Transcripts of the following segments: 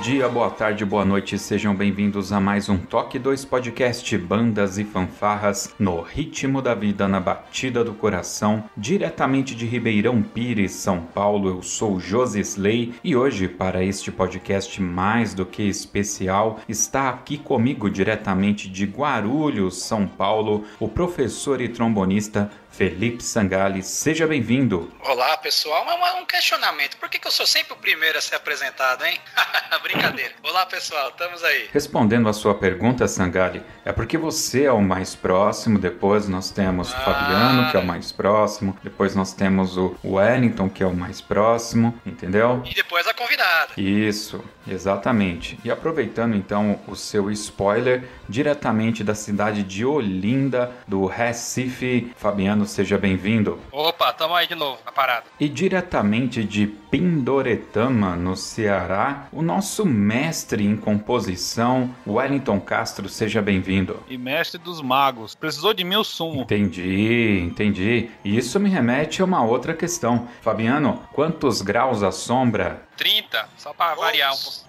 Dia, boa tarde, boa noite, sejam bem-vindos a mais um Toque 2 Podcast Bandas e Fanfarras no ritmo da vida, na batida do coração, diretamente de Ribeirão Pires, São Paulo. Eu sou Josi Slay e hoje, para este podcast mais do que especial, está aqui comigo diretamente de Guarulhos, São Paulo, o professor e trombonista Felipe Sangali, seja bem-vindo. Olá, pessoal. Um, um questionamento. Por que, que, eu sou sempre o primeiro a ser apresentado, hein? Brincadeira. Olá, pessoal. Estamos aí. Respondendo a sua pergunta, Sangali, é porque você é o mais próximo. Depois nós temos o ah. Fabiano, que é o mais próximo. Depois nós temos o Wellington, que é o mais próximo. Entendeu? E depois a convidada. Isso, exatamente. E aproveitando então o seu spoiler, diretamente da cidade de Olinda, do Recife, Fabiano seja bem-vindo. Opa, tamo aí de novo, na parada. E diretamente de Pindoretama, no Ceará, o nosso mestre em composição, Wellington Castro, seja bem-vindo. E mestre dos magos, precisou de mim o sumo. Entendi, entendi. E isso me remete a uma outra questão. Fabiano, quantos graus a sombra? 30, só para variar um pouco.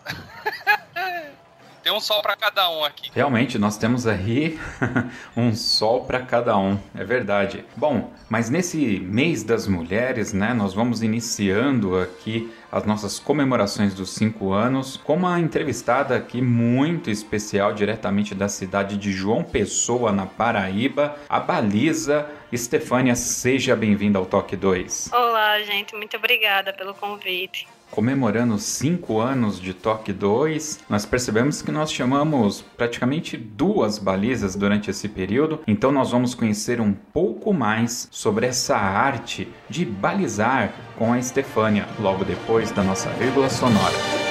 Tem um sol para cada um aqui. Realmente, nós temos aí um sol para cada um, é verdade. Bom, mas nesse mês das mulheres, né, nós vamos iniciando aqui as nossas comemorações dos cinco anos com uma entrevistada aqui muito especial, diretamente da cidade de João Pessoa, na Paraíba, a Baliza. Estefânia, seja bem-vinda ao Toque 2. Olá, gente, muito obrigada pelo convite comemorando cinco anos de Toque 2, nós percebemos que nós chamamos praticamente duas balizas durante esse período, então nós vamos conhecer um pouco mais sobre essa arte de balizar com a Estefânia logo depois da nossa vírgula sonora.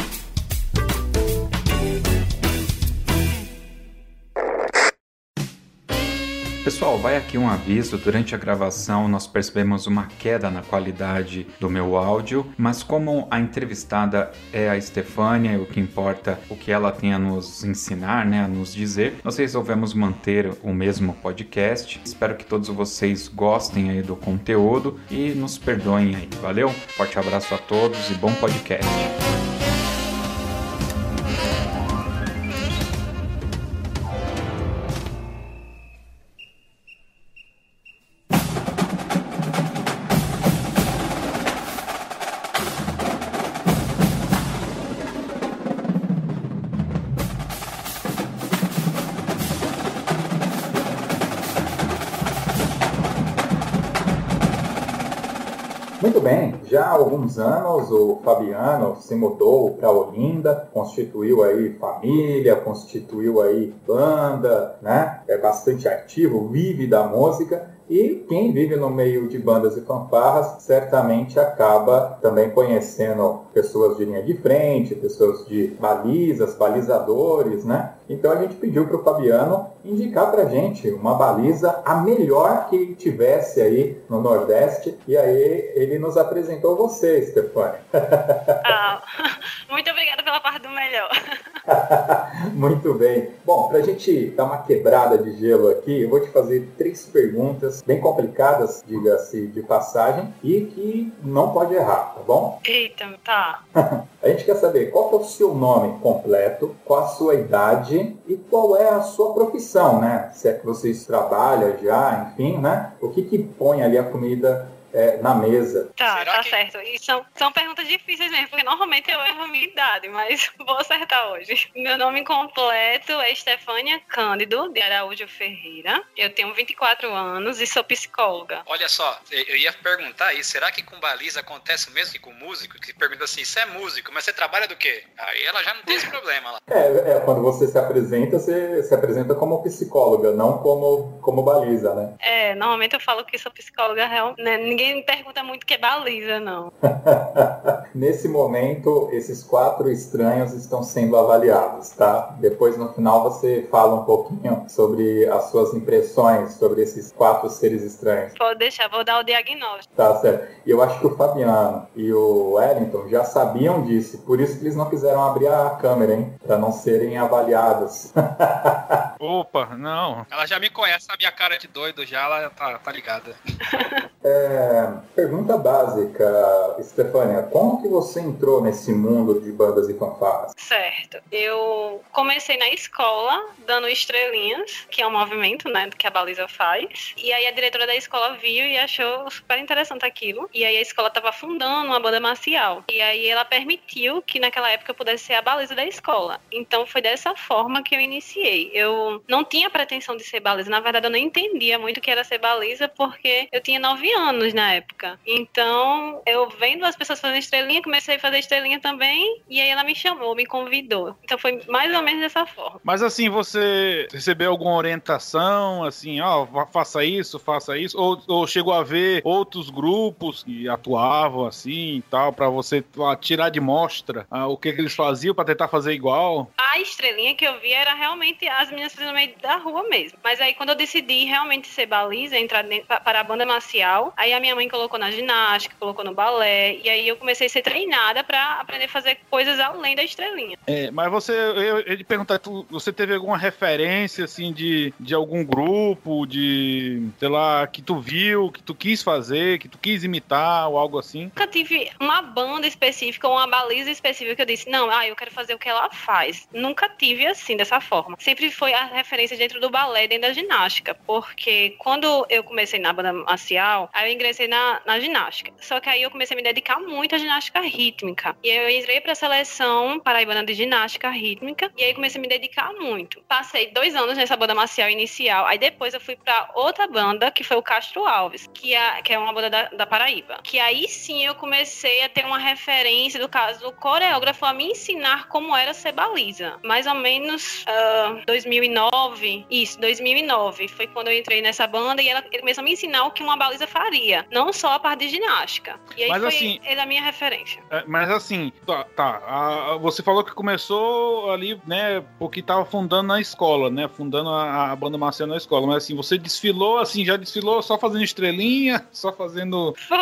Pessoal, vai aqui um aviso: durante a gravação nós percebemos uma queda na qualidade do meu áudio, mas como a entrevistada é a Estefânia, o que importa o que ela tem a nos ensinar, né, a nos dizer, nós resolvemos manter o mesmo podcast. Espero que todos vocês gostem aí do conteúdo e nos perdoem aí. Valeu? Forte abraço a todos e bom podcast. Alguns anos o Fabiano se mudou para Olinda, constituiu aí família, constituiu aí banda, né? É bastante ativo, vive da música E quem vive no meio de bandas e fanfarras certamente acaba também conhecendo pessoas de linha de frente, pessoas de balizas, balizadores, né? Então a gente pediu para o Fabiano indicar para gente uma baliza, a melhor que tivesse aí no Nordeste. E aí ele nos apresentou você, Ah, muito obrigada pela parte do melhor. muito bem. Bom, para a gente dar uma quebrada de gelo aqui, eu vou te fazer três perguntas bem complicadas, diga-se de passagem, e que não pode errar, tá bom? Eita, tá. a gente quer saber qual é o seu nome completo, qual a sua idade e qual é a sua profissão, né? Se é que vocês trabalham já, enfim, né? O que que põe ali a comida é, na mesa. Tá, Será tá que- certo. E são, são perguntas difíceis mesmo, porque normalmente eu erro a minha idade, mas vou acertar hoje. Meu nome completo é Estefânia Cândido de Araújo Ferreira. Eu tenho 24 anos e sou psicóloga. Olha só, eu ia perguntar isso. Será que com baliza acontece o mesmo que com músico? Que pergunta assim, você é músico, mas você trabalha do quê? Aí ela já não tem esse problema lá. É, é, quando você se apresenta, você se apresenta como psicóloga, não como, como baliza, né? É, normalmente eu falo que sou psicóloga real. Né? Ninguém me pergunta muito o que é baliza, não. Nesse momento, esses quatro estranhos estão sendo avaliados, tá? Depois, no final, você fala um pouquinho sobre as suas impressões sobre esses quatro seres estranhos. Pode deixar, vou dar o diagnóstico. Tá certo. E eu acho que o Fabiano e o Wellington já sabiam disso, por isso que eles não quiseram abrir a câmera, hein? Para não serem avaliados. Opa, não. Ela já me conhece, a minha cara de doido já, ela tá, tá ligada. É, pergunta básica, Stefania. Como que você entrou nesse mundo de bandas e fanfarras? Certo. Eu comecei na escola dando estrelinhas, que é um movimento, né, que a baliza faz. E aí a diretora da escola viu e achou super interessante aquilo. E aí a escola estava fundando uma banda marcial. E aí ela permitiu que naquela época eu pudesse ser a baliza da escola. Então foi dessa forma que eu iniciei. Eu não tinha pretensão de ser baliza. Na verdade, eu não entendia muito o que era ser baliza porque eu tinha nove anos na época. Então, eu vendo as pessoas fazendo estrelinha, comecei a fazer estrelinha também. E aí ela me chamou, me convidou. Então foi mais ou menos dessa forma. Mas assim, você recebeu alguma orientação, assim, ó, fa- faça isso, faça isso, ou, ou chegou a ver outros grupos que atuavam assim e tal, pra você tirar de mostra ah, o que, que eles faziam pra tentar fazer igual? A estrelinha que eu vi era realmente as meninas fazendo no meio da rua mesmo. Mas aí quando eu decidi realmente ser baliza, entrar dentro- para a banda marcial, aí a minha mãe colocou na ginástica, colocou no balé, e aí eu comecei a ser treinada para aprender a fazer coisas além da estrelinha. É, mas você, eu, eu ia te perguntar, tu- você teve alguma referência, assim, de, de algum grupo, de, sei lá, que tu viu, que tu quis fazer, que tu quis imitar, ou algo assim? Nunca tive uma banda específica ou uma baliza específica que eu disse, não, ah, eu quero fazer o que ela faz. Nunca tive assim, dessa forma. Sempre foi a referência dentro do balé, dentro da ginástica. Porque quando eu comecei na banda marcial, aí eu ingressei na, na ginástica. Só que aí eu comecei a me dedicar muito à ginástica rítmica. E eu entrei pra seleção paraibana de ginástica rítmica. E aí comecei a me dedicar muito. Passei dois anos nessa banda marcial inicial. Aí depois eu fui pra outra banda, que foi o Castro Alves, que é, que é uma banda da, da Paraíba. Que aí sim eu comecei a ter uma referência, do caso do coreógrafo, a me ensinar como era ser baliza. Mais ou menos ah, 2009. Isso, 2009. Foi quando eu entrei nessa banda e ela, ele começou a me ensinar o que uma baliza faria. Não só a parte de ginástica. E aí Mas foi assim- ele a minha referência. É, mas assim, tá, tá, a- você falou que começou ali, né, porque tava fundando na escola, né, fundando a, a banda marcial na escola, mas assim, você desfilou, assim, já desfilou só fazendo estrelinha, só fazendo, Foi.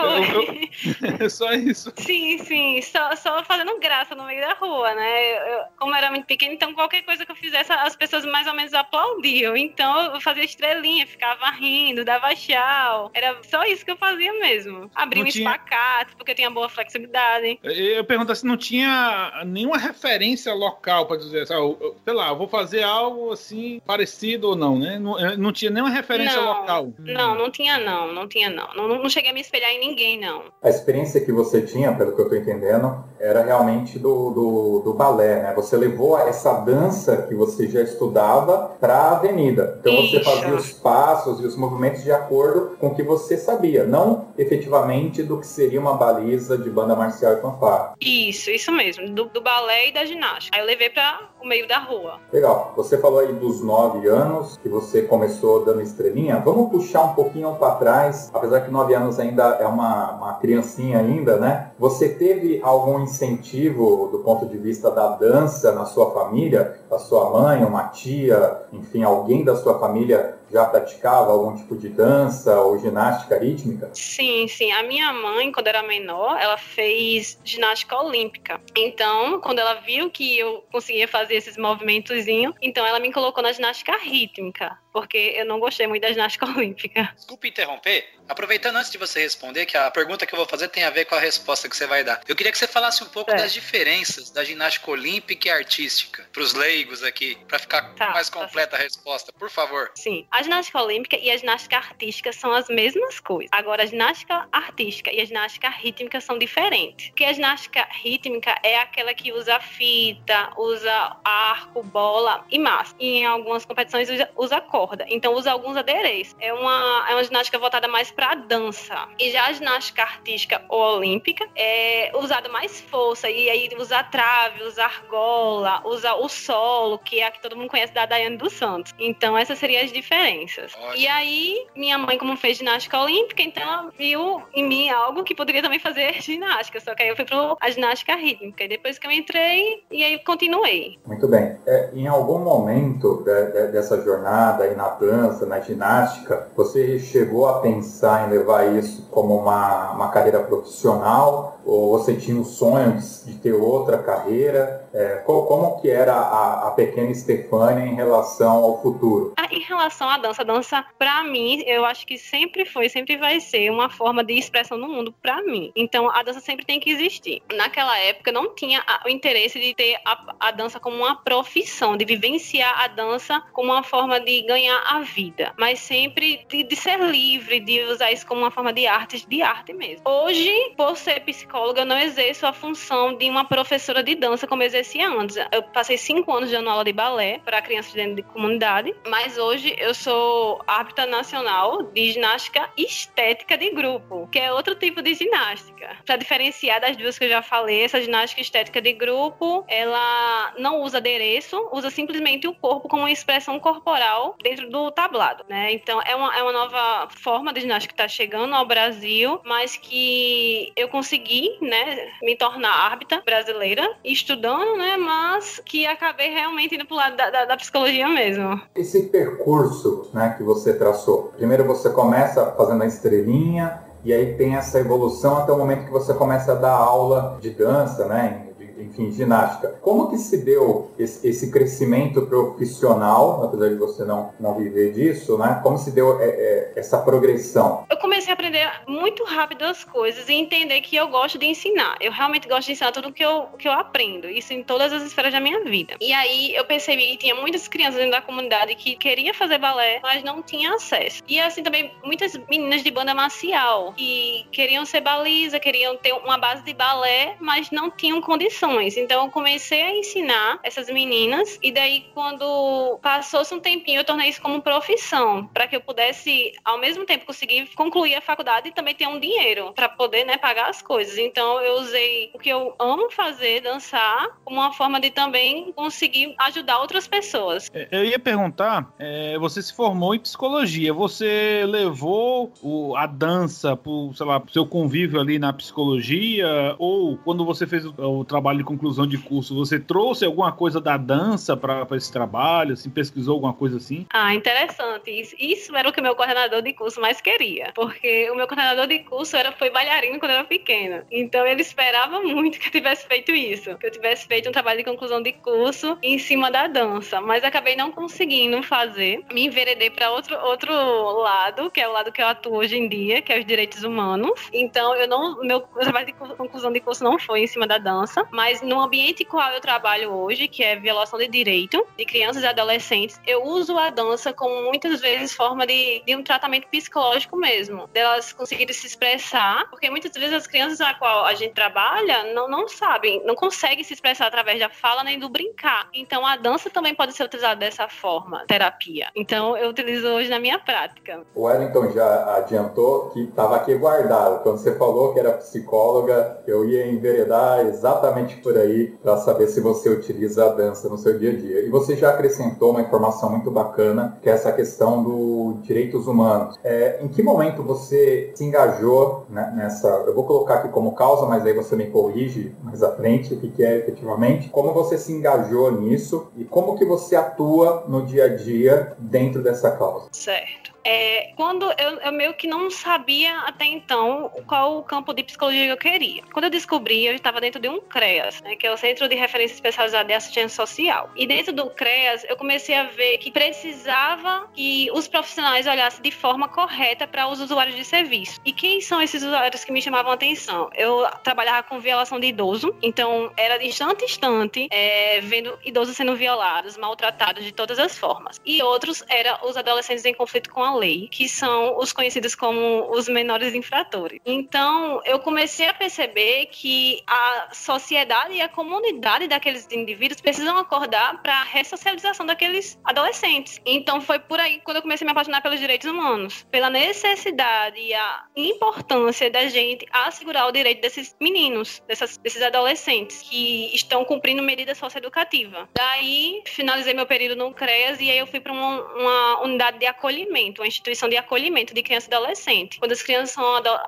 eu- só isso. Sim, sim, só, só fazendo graça no meio da rua, né? Eu- como eu era muito pequena, então qualquer coisa que eu fizesse, as pessoas mais ou menos aplaudiam. Então eu fazia estrelinha, ficava rindo, dava tchau. Era só isso que eu fazia mesmo. Abria Não um tinha- espacate, porque eu tinha boa flexibilidade. Eu pergunto assim, não tinha nenhuma referência local pra dizer, ah, eu- eu- sei lá, eu vou fazer algo assim parecido ou não, né? Não, não tinha nenhuma referência Não, local. Não, não tinha não, não tinha não. não. Não cheguei a me espelhar em ninguém, não. A experiência que você tinha, pelo que eu estou entendendo, era realmente do, do, do balé, né? Você levou essa dança que você já estudava para a avenida. Então você fazia os passos e os movimentos de acordo com o que você sabia, não efetivamente do que seria uma baliza de banda marcial e fanfarra. Isso, isso mesmo, do, do balé e da ginástica. Aí eu levei para o meio da rua. Legal. Você falou aí dos nove anos que você começou dando estrelinha. Vamos puxar um pouquinho para trás, apesar que nove anos ainda é uma, uma criancinha ainda, né? Você teve algum incentivo do ponto de vista da dança na sua família? A sua mãe, uma tia, enfim, alguém da sua família já praticava algum tipo de dança ou ginástica rítmica? Sim, sim. A minha mãe, quando era menor, ela fez ginástica olímpica. Então, quando ela viu que eu conseguia fazer esses movimentozinhos, então ela me colocou na ginástica rítmica porque eu não gostei muito da ginástica olímpica. Desculpe interromper. Aproveitando antes de você responder, que a pergunta que eu vou fazer tem a ver com a resposta que você vai dar. Eu queria que você falasse um pouco é. das diferenças da ginástica olímpica e artística, para os leigos aqui, para ficar tá, mais tá completa tá a resposta, por favor. Sim, a ginástica olímpica e a ginástica artística são as mesmas coisas. Agora, a ginástica artística e a ginástica rítmica são diferentes. Porque a ginástica rítmica é aquela que usa fita, usa arco, bola e massa. E em algumas competições usa, usa corda corda. Então usa alguns adereços. É uma, é uma ginástica voltada mais para dança. E já a ginástica artística ou olímpica é usada mais força. E aí usa trave, usa argola, usa o solo, que é a que todo mundo conhece da Daiane dos Santos. Então essas seriam as diferenças. Ótimo. E aí, minha mãe, como fez ginástica olímpica, então viu em mim algo que poderia também fazer ginástica. Só que aí eu fui para a ginástica rítmica. E depois que eu entrei, e aí continuei. Muito bem. É, em algum momento de, de, dessa jornada aí na dança, na ginástica, você chegou a pensar em levar isso como uma, uma carreira profissional ou você tinha o sonho de, de ter outra carreira? É, como, que era a, a, pequena Stefânia em relação ao futuro? Ah, em relação à dança, a dança, para mim, eu acho que sempre foi, sempre vai ser uma forma de expressão no mundo para mim. Então, a dança sempre tem que existir. Naquela época, não tinha o interesse de ter a, a dança como uma profissão, de vivenciar a dança como uma forma de ganhar a vida, mas sempre de, de ser livre, de usar isso como uma forma de arte, de arte mesmo. Hoje, por ser psicóloga, eu não exerço a função de uma professora de dança como exercia antes. Eu passei cinco anos dando aula de balé para crianças dentro de comunidade, mas hoje eu sou árbitra nacional de ginástica estética de grupo, que é outro tipo de ginástica. Para diferenciar das duas que eu já falei, essa ginástica estética de grupo, ela não usa adereço, usa simplesmente o corpo como uma expressão corporal dentro do tablado, né? Então é uma, é uma nova forma de ginástica que está chegando ao Brasil, mas que eu consegui, né, me tornar árbitra brasileira, estudando, né, mas que acabei realmente indo pro lado da, da, da psicologia mesmo. Esse percurso, né, que você traçou, primeiro você começa fazendo a estrelinha, e aí tem essa evolução até o momento que você começa a dar aula de dança, né? Enfim, ginástica. Como que se deu esse, esse, crescimento profissional, apesar de você não, não viver disso, né? Como se deu é, é, essa progressão? Eu comecei a aprender muito rápido as coisas e entender que eu gosto de ensinar. Eu realmente gosto de ensinar tudo que eu, que eu aprendo, isso em todas as esferas da minha vida. E aí eu percebi que tinha muitas crianças dentro da comunidade que queria fazer balé, mas não tinha acesso. E assim também muitas meninas de banda marcial que queriam ser baliza, queriam ter uma base de balé, mas não tinham condições. Então eu comecei a ensinar essas meninas e daí quando passou-se um tempinho eu tornei isso como profissão, para que eu pudesse ao mesmo tempo conseguir concluir a faculdade e também ter um dinheiro para poder, né, pagar as coisas. Então eu usei o que eu amo fazer, dançar, como uma forma de também conseguir ajudar outras pessoas. É, eu ia perguntar, é, você se formou em psicologia, você levou o, a dança pro seu convívio ali na psicologia ou quando você fez o, o trabalho de conclusão de curso, você trouxe alguma coisa da dança para esse trabalho? Assim, pesquisou alguma coisa assim? Ah, interessante. Isso, isso era o que meu coordenador de curso mais queria. Porque o meu coordenador de curso era, foi bailarino quando eu era pequena. Então ele esperava muito que eu tivesse feito isso. Que eu tivesse feito um trabalho de conclusão de curso em cima da dança. Mas acabei não conseguindo fazer. Me enveredei para outro, outro lado, que é o lado que eu atuo hoje em dia, que é os direitos humanos. Então eu não. Meu trabalho de conclusão de curso não foi em cima da dança. Mas Mas no ambiente qual eu trabalho hoje, que é violação de direito de crianças e adolescentes, eu uso a dança como muitas vezes forma de, de um tratamento psicológico mesmo, delas conseguirem se expressar, porque muitas vezes as crianças a qual a gente trabalha não, não sabem, não conseguem se expressar através da fala nem do brincar. Então a dança também pode ser utilizada dessa forma, terapia. Então eu utilizo hoje na minha prática. O Wellington já adiantou que estava aqui guardado. Quando você falou que era psicóloga, eu ia enveredar exatamente por aí para saber se você utiliza a dança no seu dia a dia. E você já acrescentou uma informação muito bacana, que é essa questão dos direitos humanos. É, em que momento você se engajou né, nessa? Eu vou colocar aqui como causa, mas aí você me corrige mais à frente o que é efetivamente. Como você se engajou nisso e como que você atua no dia a dia dentro dessa causa? Certo. É, quando eu, eu, meio que não sabia até então qual o campo de psicologia que eu queria. Quando eu descobri, eu estava dentro de um CREAS, né, que é o Centro de Referência Especializada de Assistência Social. E dentro do CREAS, eu comecei a ver que precisava que os profissionais olhassem de forma correta para os usuários de serviço. E quem são esses usuários que me chamavam a atenção? Eu trabalhava com violação de idoso, então era instante instante é, vendo idosos sendo violados, maltratados de todas as formas. E outros eram os adolescentes em conflito com a lei, que são os conhecidos como os menores infratores. Então, eu comecei a perceber que a sociedade e a comunidade daqueles indivíduos precisam acordar para a ressocialização daqueles adolescentes. Então, foi por aí quando eu comecei a me apaixonar pelos direitos humanos, pela necessidade e a importância da gente assegurar o direito desses meninos, dessas, desses adolescentes que estão cumprindo medida socioeducativa. Daí, finalizei meu período no CREAS e aí eu fui para uma, uma unidade de uma instituição de acolhimento de criança e adolescente. Quando as crianças são,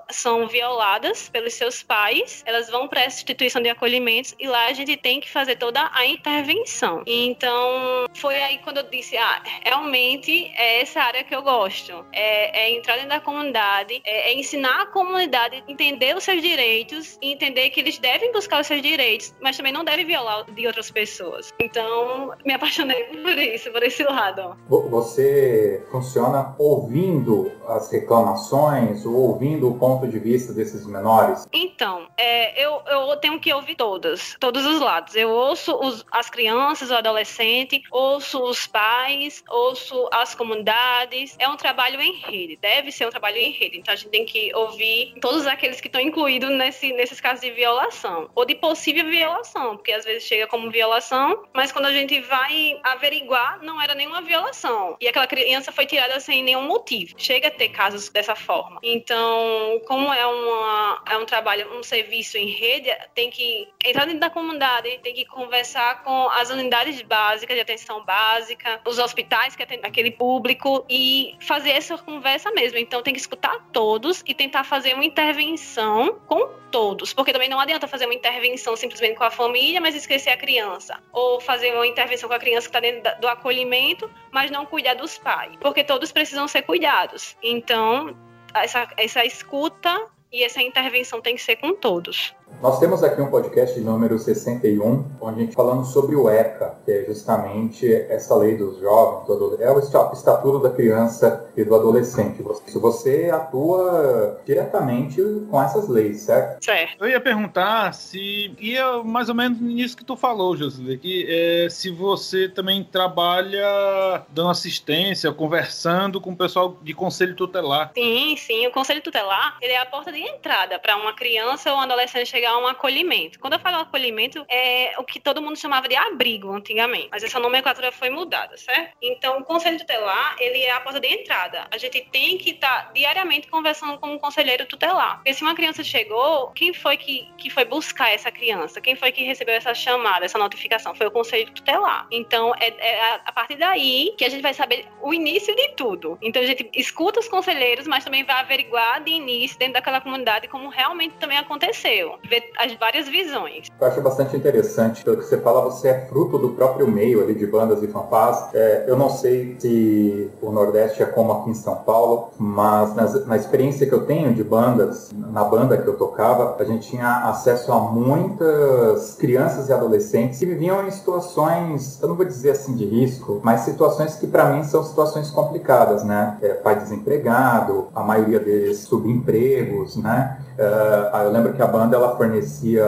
são violadas pelos seus pais, elas vão para essa instituição de acolhimento e lá a gente tem que fazer toda a intervenção. Então, foi aí quando eu disse: ah, realmente é essa área que eu gosto. É, é entrar dentro da comunidade, é, é ensinar a comunidade a entender os seus direitos e entender que eles devem buscar os seus direitos, mas também não devem violar de outras pessoas. Então, me apaixonei por isso, por esse lado. Você funciona ouvindo as reclamações ou ouvindo o ponto de vista desses menores? Então, é, eu, eu tenho que ouvir todas, todos os lados. Eu ouço os, as crianças, o adolescente, ouço os pais, ouço as comunidades. É um trabalho em rede, deve ser um trabalho em rede. Então a gente tem que ouvir todos aqueles que estão incluídos nesse, nesses casos de violação ou de possível violação, porque às vezes chega como violação, mas quando a gente vai averiguar, não era nenhuma violação. E aquela criança foi tirada sem nenhum motivo. Chega a ter casos dessa forma. Então, como é, uma, é um trabalho, um serviço em rede, tem que entrar dentro da comunidade, tem que conversar com as unidades básicas de atenção básica, os hospitais que atendem aquele público e fazer essa conversa mesmo. Então, tem que escutar todos e tentar fazer uma intervenção com todos, porque também não adianta fazer uma intervenção simplesmente com a família, mas esquecer a criança, ou fazer uma intervenção com a criança que está dentro do acolhimento, mas não cuidar dos pais, porque todos precisam precisam ser cuidados. Então, essa, essa escuta e essa intervenção tem que ser com todos. Nós temos aqui um podcast número 61, onde a gente falando sobre o ECA, que é justamente essa lei dos jovens, é o estatuto da criança e do adolescente. Se você atua diretamente com essas leis, certo? Certo. Eu ia perguntar se ia mais ou menos nisso que tu falou, José, que é, se você também trabalha dando assistência, conversando com o pessoal de conselho tutelar. Sim, sim. O conselho tutelar ele é a porta de entrada para uma criança ou um adolescente chegar um acolhimento. Quando eu falo acolhimento, é o que todo mundo chamava de abrigo antigamente, mas essa nomenclatura foi mudada, certo? Então, o conselho tutelar, ele é a porta de entrada. A gente tem que estar tá diariamente conversando com o um conselheiro tutelar. Porque se uma criança chegou, quem foi que, que foi buscar essa criança? Quem foi que recebeu essa chamada, essa notificação? Foi o conselho tutelar. Então, é, é a partir daí que a gente vai saber o início de tudo. Então, a gente escuta os conselheiros, mas também vai averiguar de início, dentro daquela comunidade, como realmente também aconteceu ver as várias visões. Eu acho bastante interessante, pelo que você fala, você é fruto do próprio meio ali de bandas e fanfás. É, eu não sei se o Nordeste é como como aqui em São Paulo, mas nas, na experiência que eu tenho de bandas, na banda que eu tocava, a gente tinha acesso a muitas crianças e adolescentes que viviam em situações, eu não vou dizer assim de risco, mas situações que para mim são situações complicadas, né? É, pai desempregado, a maioria deles subempregos, né? Uh, eu lembro que a banda ela fornecia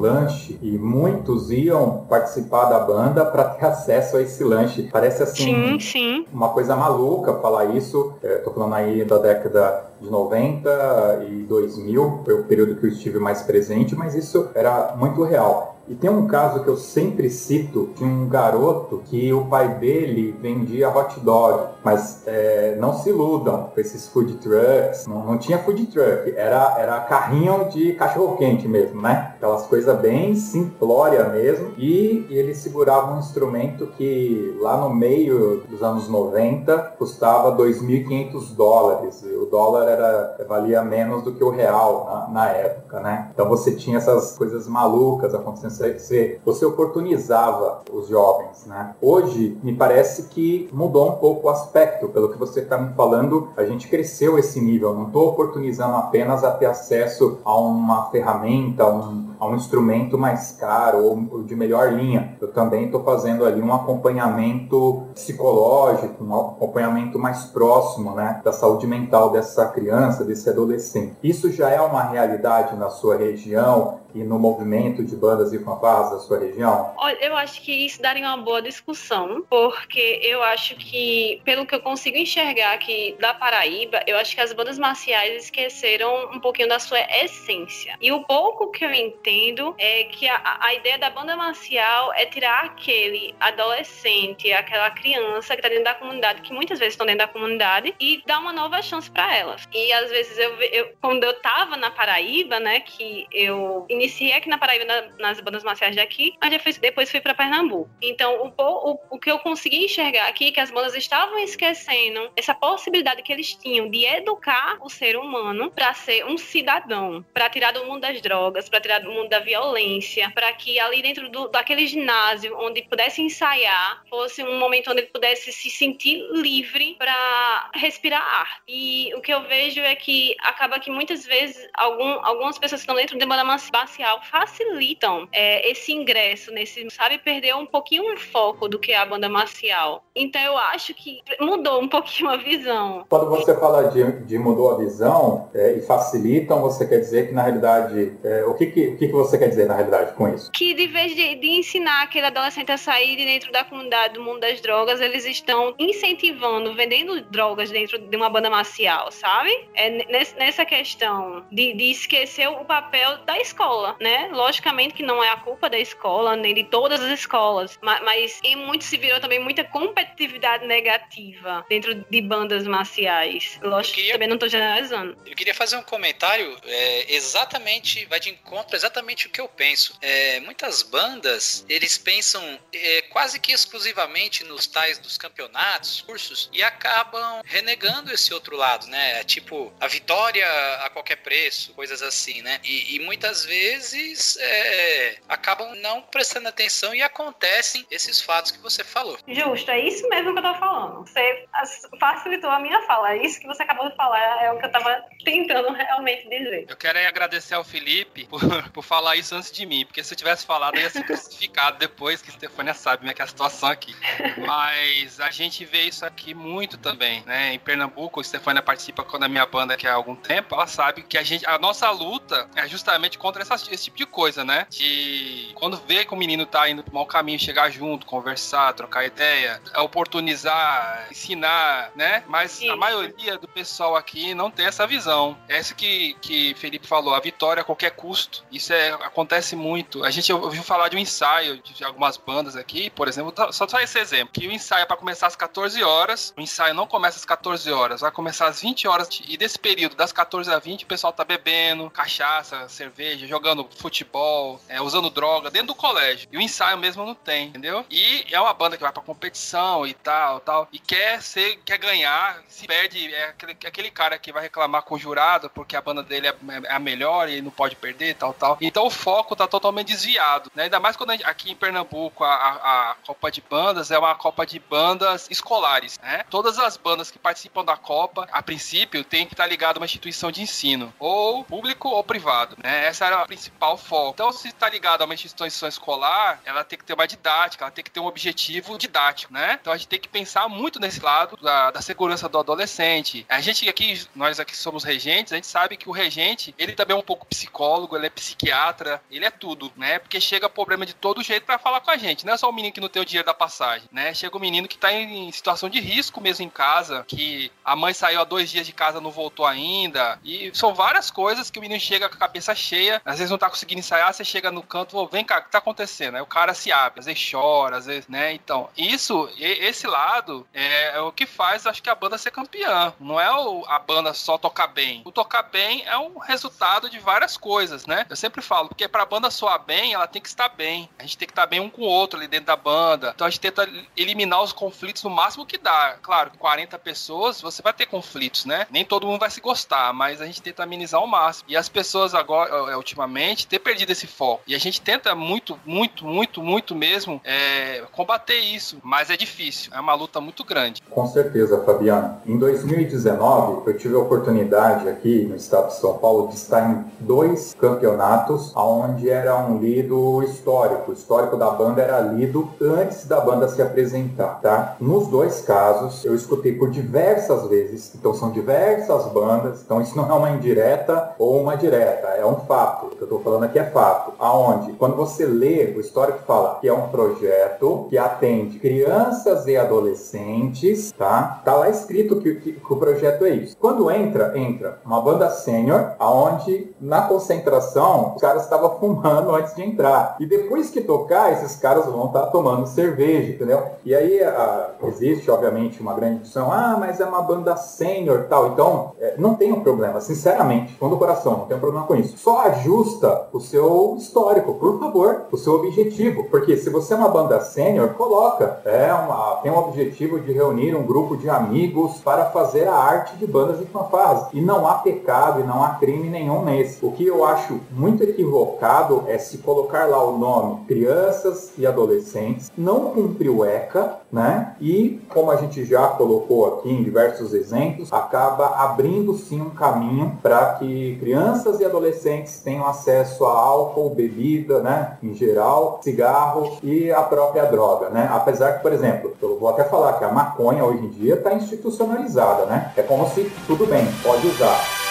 lanche e muitos iam participar da banda para ter acesso a esse lanche. Parece assim sim, sim. uma coisa maluca falar isso. Estou falando aí da década de 90 e 2000, foi o período que eu estive mais presente, mas isso era muito real. E tem um caso que eu sempre cito de um garoto que o pai dele vendia hot dog, mas é, não se iludam com esses food trucks, não, não tinha food truck, era, era carrinho de cachorro-quente mesmo, né? Aquelas coisas bem simplória mesmo. E, e ele segurava um instrumento que lá no meio dos anos 90 custava 2.500 dólares. O dólar era, valia menos do que o real na, na época, né? Então você tinha essas coisas malucas acontecendo você, você oportunizava os jovens, né? Hoje, me parece que mudou um pouco o aspecto, pelo que você está me falando, a gente cresceu esse nível, não estou oportunizando apenas a ter acesso a uma ferramenta, um, a um instrumento mais caro ou de melhor linha. Eu também estou fazendo ali um acompanhamento psicológico, um acompanhamento mais próximo né, da saúde mental dessa criança, desse adolescente. Isso já é uma realidade na sua região? E no movimento de bandas e fanfarras da sua região? Olha, eu acho que isso daria uma boa discussão, porque eu acho que, pelo que eu consigo enxergar aqui da Paraíba, eu acho que as bandas marciais esqueceram um pouquinho da sua essência. E o pouco que eu entendo é que a, a ideia da banda marcial é tirar aquele adolescente, aquela criança que está dentro da comunidade, que muitas vezes estão dentro da comunidade, e dar uma nova chance para elas. E às vezes eu, eu quando eu tava na Paraíba, né, que eu iniciei aqui na Paraíba na, nas bandas marciais daqui, mas depois, depois fui para Pernambuco. Então, o, o, o que eu consegui enxergar aqui é que as bandas estavam esquecendo essa possibilidade que eles tinham de educar o ser humano para ser um cidadão, para tirar do mundo das drogas, para tirar do mundo da violência, para que ali dentro do, daquele ginásio onde pudesse ensaiar fosse um momento onde ele pudesse se sentir livre para respirar ar. E o que eu vejo é que acaba que muitas vezes algum, algumas pessoas que estão dentro de banda marcial facilitam é, esse ingresso nesse, sabe, perder um pouquinho o foco do que é a banda marcial. Então eu acho que mudou um pouquinho a visão. Quando você fala de, de mudou a visão é, e facilitam, você quer dizer que na realidade, é, o, que, que, o que, que você quer dizer na realidade com isso? Que de vez de, de ensinar aquele adolescente a sair de dentro da comunidade do mundo das drogas, eles estão incentivando, vendendo drogas dentro de uma banda marcial, sabe? É nessa questão de, de esquecer o papel da escola escola, né? Logicamente que não é a culpa da escola, nem de todas as escolas, mas, mas em muito se virou também muita competitividade negativa dentro de bandas marciais. Lógico queria, que também não estou generalizando. Eu queria fazer um comentário é, exatamente, vai de encontro exatamente o que eu penso. É, muitas bandas, eles pensam é, quase que exclusivamente nos tais dos campeonatos, cursos, e acabam renegando esse outro lado, né? Tipo, a vitória a qualquer preço, coisas assim, né? E, e muitas vezes vezes é, acabam não prestando atenção e acontecem esses fatos que você falou. Justo, é isso mesmo que eu tô falando. Você facilitou a minha fala. É isso que você acabou de falar, é o que eu tava tentando realmente dizer. Eu quero agradecer ao Felipe por, por falar isso antes de mim, porque se eu tivesse falado, eu ia ser crucificado depois, que a Stefania sabe como é que é a situação aqui. Mas a gente vê isso aqui muito também, né? Em Pernambuco, a Stefania participa com a minha banda aqui há algum tempo, ela sabe que a gente, a nossa luta é justamente contra essa esse tipo de coisa, né? De quando vê que o menino tá indo pro mau caminho, chegar junto, conversar, trocar ideia, oportunizar, ensinar, né? Mas Sim. a maioria do pessoal aqui não tem essa visão. É isso que, que Felipe falou, a vitória a qualquer custo. Isso é, acontece muito. A gente ouviu falar de um ensaio de algumas bandas aqui, por exemplo, só só esse exemplo, que o ensaio é para começar às 14 horas, o ensaio não começa às 14 horas, vai começar às 20 horas, e desse período, das 14 às 20, o pessoal tá bebendo, cachaça, cerveja, jogando jogando futebol, é, usando droga dentro do colégio. E o ensaio mesmo não tem, entendeu? E é uma banda que vai pra competição e tal, tal. E quer ser, quer ganhar, se perde, é aquele, aquele cara que vai reclamar com o jurado porque a banda dele é, é a melhor e não pode perder, tal, tal. Então o foco tá totalmente desviado, né? Ainda mais quando gente, aqui em Pernambuco a, a, a, Copa de Bandas é uma Copa de Bandas escolares, né? Todas as bandas que participam da Copa, a princípio, tem que estar tá ligado a uma instituição de ensino, ou público ou privado, né? Essa era principal foco. Então, se está ligado a uma instituição escolar, ela tem que ter uma didática, ela tem que ter um objetivo didático, né? Então a gente tem que pensar muito nesse lado da, da segurança do adolescente. A gente aqui, nós aqui somos regentes, a gente sabe que o regente, ele também é um pouco psicólogo, ele é psiquiatra, ele é tudo, né? Porque chega problema de todo jeito para falar com a gente. Não é só o menino que não tem o dinheiro da passagem, né? Chega o menino que tá em situação de risco mesmo em casa, que a mãe saiu há dois dias de casa não voltou ainda. E são várias coisas que o menino chega com a cabeça cheia, às não tá conseguindo ensaiar, você chega no canto, oh, vem cá, o que tá acontecendo? Aí o cara se abre, às vezes chora, às vezes, né? Então, isso, esse lado é, é o que faz, acho que a banda ser campeã. Não é o, a banda só tocar bem. O tocar bem é um resultado de várias coisas, né? Eu sempre falo, porque pra banda soar bem, ela tem que estar bem. A gente tem que estar bem um com o outro ali dentro da banda. Então a gente tenta eliminar os conflitos no máximo que dá. Claro, 40 pessoas, você vai ter conflitos, né? Nem todo mundo vai se gostar, mas a gente tenta amenizar ao máximo. E as pessoas agora, é, ter perdido esse foco. E a gente tenta muito, muito, muito, muito mesmo é, combater isso. Mas é difícil. É uma luta muito grande. Com certeza, Fabiana. Em 2019, eu tive a oportunidade aqui no estado de São Paulo de estar em dois campeonatos onde era um lido histórico. O histórico da banda era lido antes da banda se apresentar, tá? Nos dois casos, eu escutei por diversas vezes, então são diversas bandas, então isso não é uma indireta ou uma direta, é um fato. Que eu estou falando aqui é fato. Aonde, quando você lê o histórico fala que é um projeto que atende crianças e adolescentes, tá? Tá lá escrito que, que, que o projeto é isso. Quando entra, entra uma banda sênior, aonde na concentração os caras estavam fumando antes de entrar. E depois que tocar, esses caras vão estar tá tomando cerveja, entendeu? E aí a, existe, obviamente, uma grande discussão, ah, mas é uma banda sênior tal. Então, é, não tem um problema, sinceramente, fundo do coração, não tem um problema com isso. Só ajusta o seu histórico, por favor, o seu objetivo. Porque se você é uma banda sênior, coloca, é uma, tem um objetivo de reunir um grupo de amigos para fazer a arte de bandas e fanfarras. E não há pecado e não há crime nenhum nesse. O que eu acho muito equivocado é se colocar lá o nome crianças e adolescentes, não cumprir o ECA, né? E, como a gente já colocou aqui em diversos exemplos, acaba abrindo sim um caminho para que crianças e adolescentes tenham acesso a álcool, bebida, né? Em geral, cigarro e a própria droga, né? Apesar que, por exemplo, eu vou até falar que a maconha hoje em dia está institucionalizada, né? É como se tudo bem, pode usar.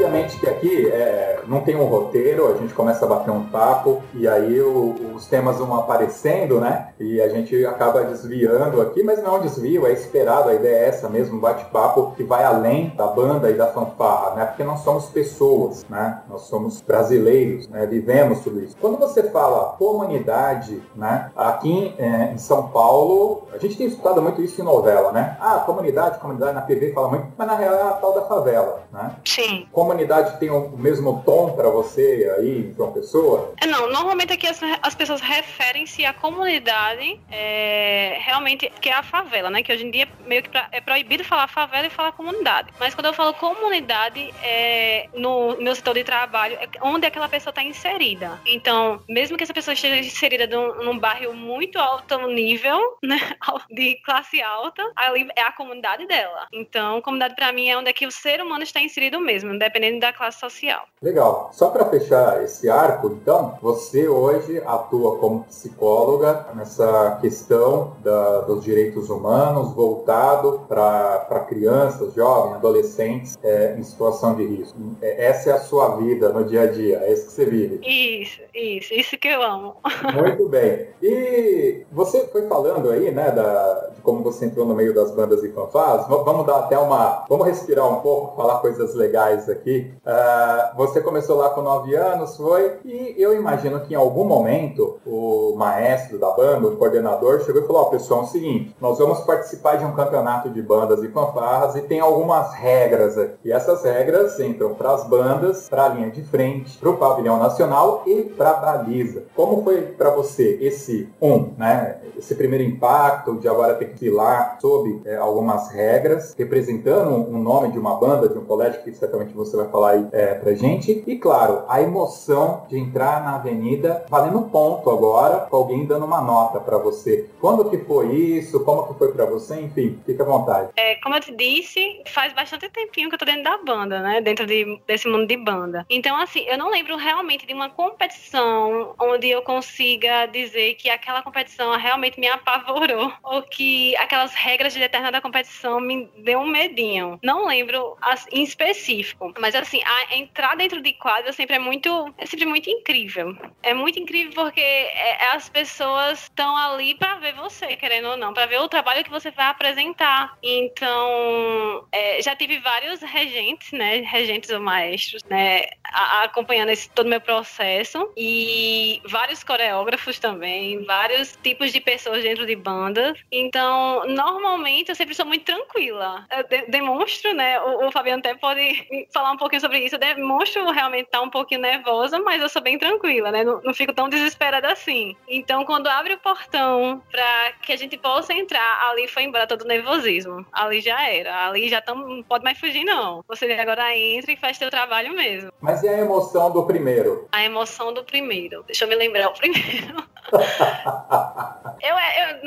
obviamente que aqui é, não tem um roteiro, a gente começa a bater um papo e aí o, os temas vão aparecendo, né? E a gente acaba desviando aqui, mas não é um desvio, é esperado, a ideia é essa mesmo, um bate-papo que vai além da banda e da fanfarra, né? Porque nós somos pessoas, né? Nós somos brasileiros, né? Vivemos tudo isso. Quando você fala comunidade, né? Aqui é, em São Paulo, a gente tem escutado muito isso em novela, né? Ah, comunidade, comunidade na TV fala muito, mas na real é a tal da favela, né? Sim. Comunidade tem o mesmo tom para você aí, João Pessoa? É, não, normalmente aqui as, as pessoas referem-se à comunidade é, realmente, que é a favela, né? Que hoje em dia meio que pra, é proibido falar favela e falar comunidade. Mas quando eu falo comunidade, é, no meu setor de trabalho, é onde aquela pessoa está inserida. Então, mesmo que essa pessoa esteja inserida num, num bairro muito alto nível, né? De classe alta, ali é a comunidade dela. Então, comunidade para mim é onde é que o ser humano está inserido mesmo, dependendo da classe social. Legal. Só para fechar esse arco, então, você hoje atua como psicóloga nessa questão da, dos direitos humanos voltado para crianças, jovens, adolescentes é, em situação de risco. É, essa é a sua vida no dia a dia, é isso que você vive. Isso, isso, isso que eu amo. Muito bem. E você foi falando aí, né, da, de como você entrou no meio das bandas e fanfarras. Vamos dar até uma. Vamos respirar um pouco, falar coisas legais aqui. Uh, você começou lá com 9 anos, foi? E eu imagino que em algum momento o maestro da banda, o coordenador, chegou e falou: Ó, oh, pessoal, é o seguinte, nós vamos participar de um campeonato de bandas e fanfarras e tem algumas regras aqui. E essas regras entram para as bandas, para a linha de frente, para o pavilhão nacional e para a baliza. Como foi para você esse um, né? Esse primeiro impacto de agora ter que ir lá sob é, algumas regras, representando um nome de uma banda, de um colégio, que certamente você vai falar aí é, pra gente. E claro, a emoção de entrar na avenida valendo ponto agora, com alguém dando uma nota para você. Quando que foi isso? Como que foi para você? Enfim, fica à vontade. É, como eu te disse, faz bastante tempinho que eu tô dentro da banda, né? Dentro de, desse mundo de banda. Então, assim, eu não lembro realmente de uma competição onde eu consiga dizer que aquela competição realmente me apavorou ou que aquelas regras de determinada competição me deu um medinho. Não lembro em específico, mas assim, a entrar dentro de quadra sempre é muito, é sempre muito incrível. É muito incrível porque é, é as pessoas estão ali para ver você, querendo ou não, para ver o trabalho que você vai apresentar. Então, é, já tive vários regentes, né, regentes ou maestros, né, acompanhando esse todo meu processo e vários coreógrafos também, vários tipos de pessoas dentro de bandas. Então, normalmente eu sempre sou muito tranquila. Eu de demonstro, né, o, o Fabiano até pode falar um pouquinho sobre isso. Eu demonstro realmente estar um pouquinho nervosa, mas eu sou bem tranquila, né? Não, não fico tão desesperada assim. Então, quando abre o portão para que a gente possa entrar, ali foi embora todo o nervosismo. Ali já era. Ali já tão, não pode mais fugir, não. Você agora entra e faz seu trabalho mesmo. Mas e a emoção do primeiro? A emoção do primeiro. Deixa eu me lembrar o primeiro.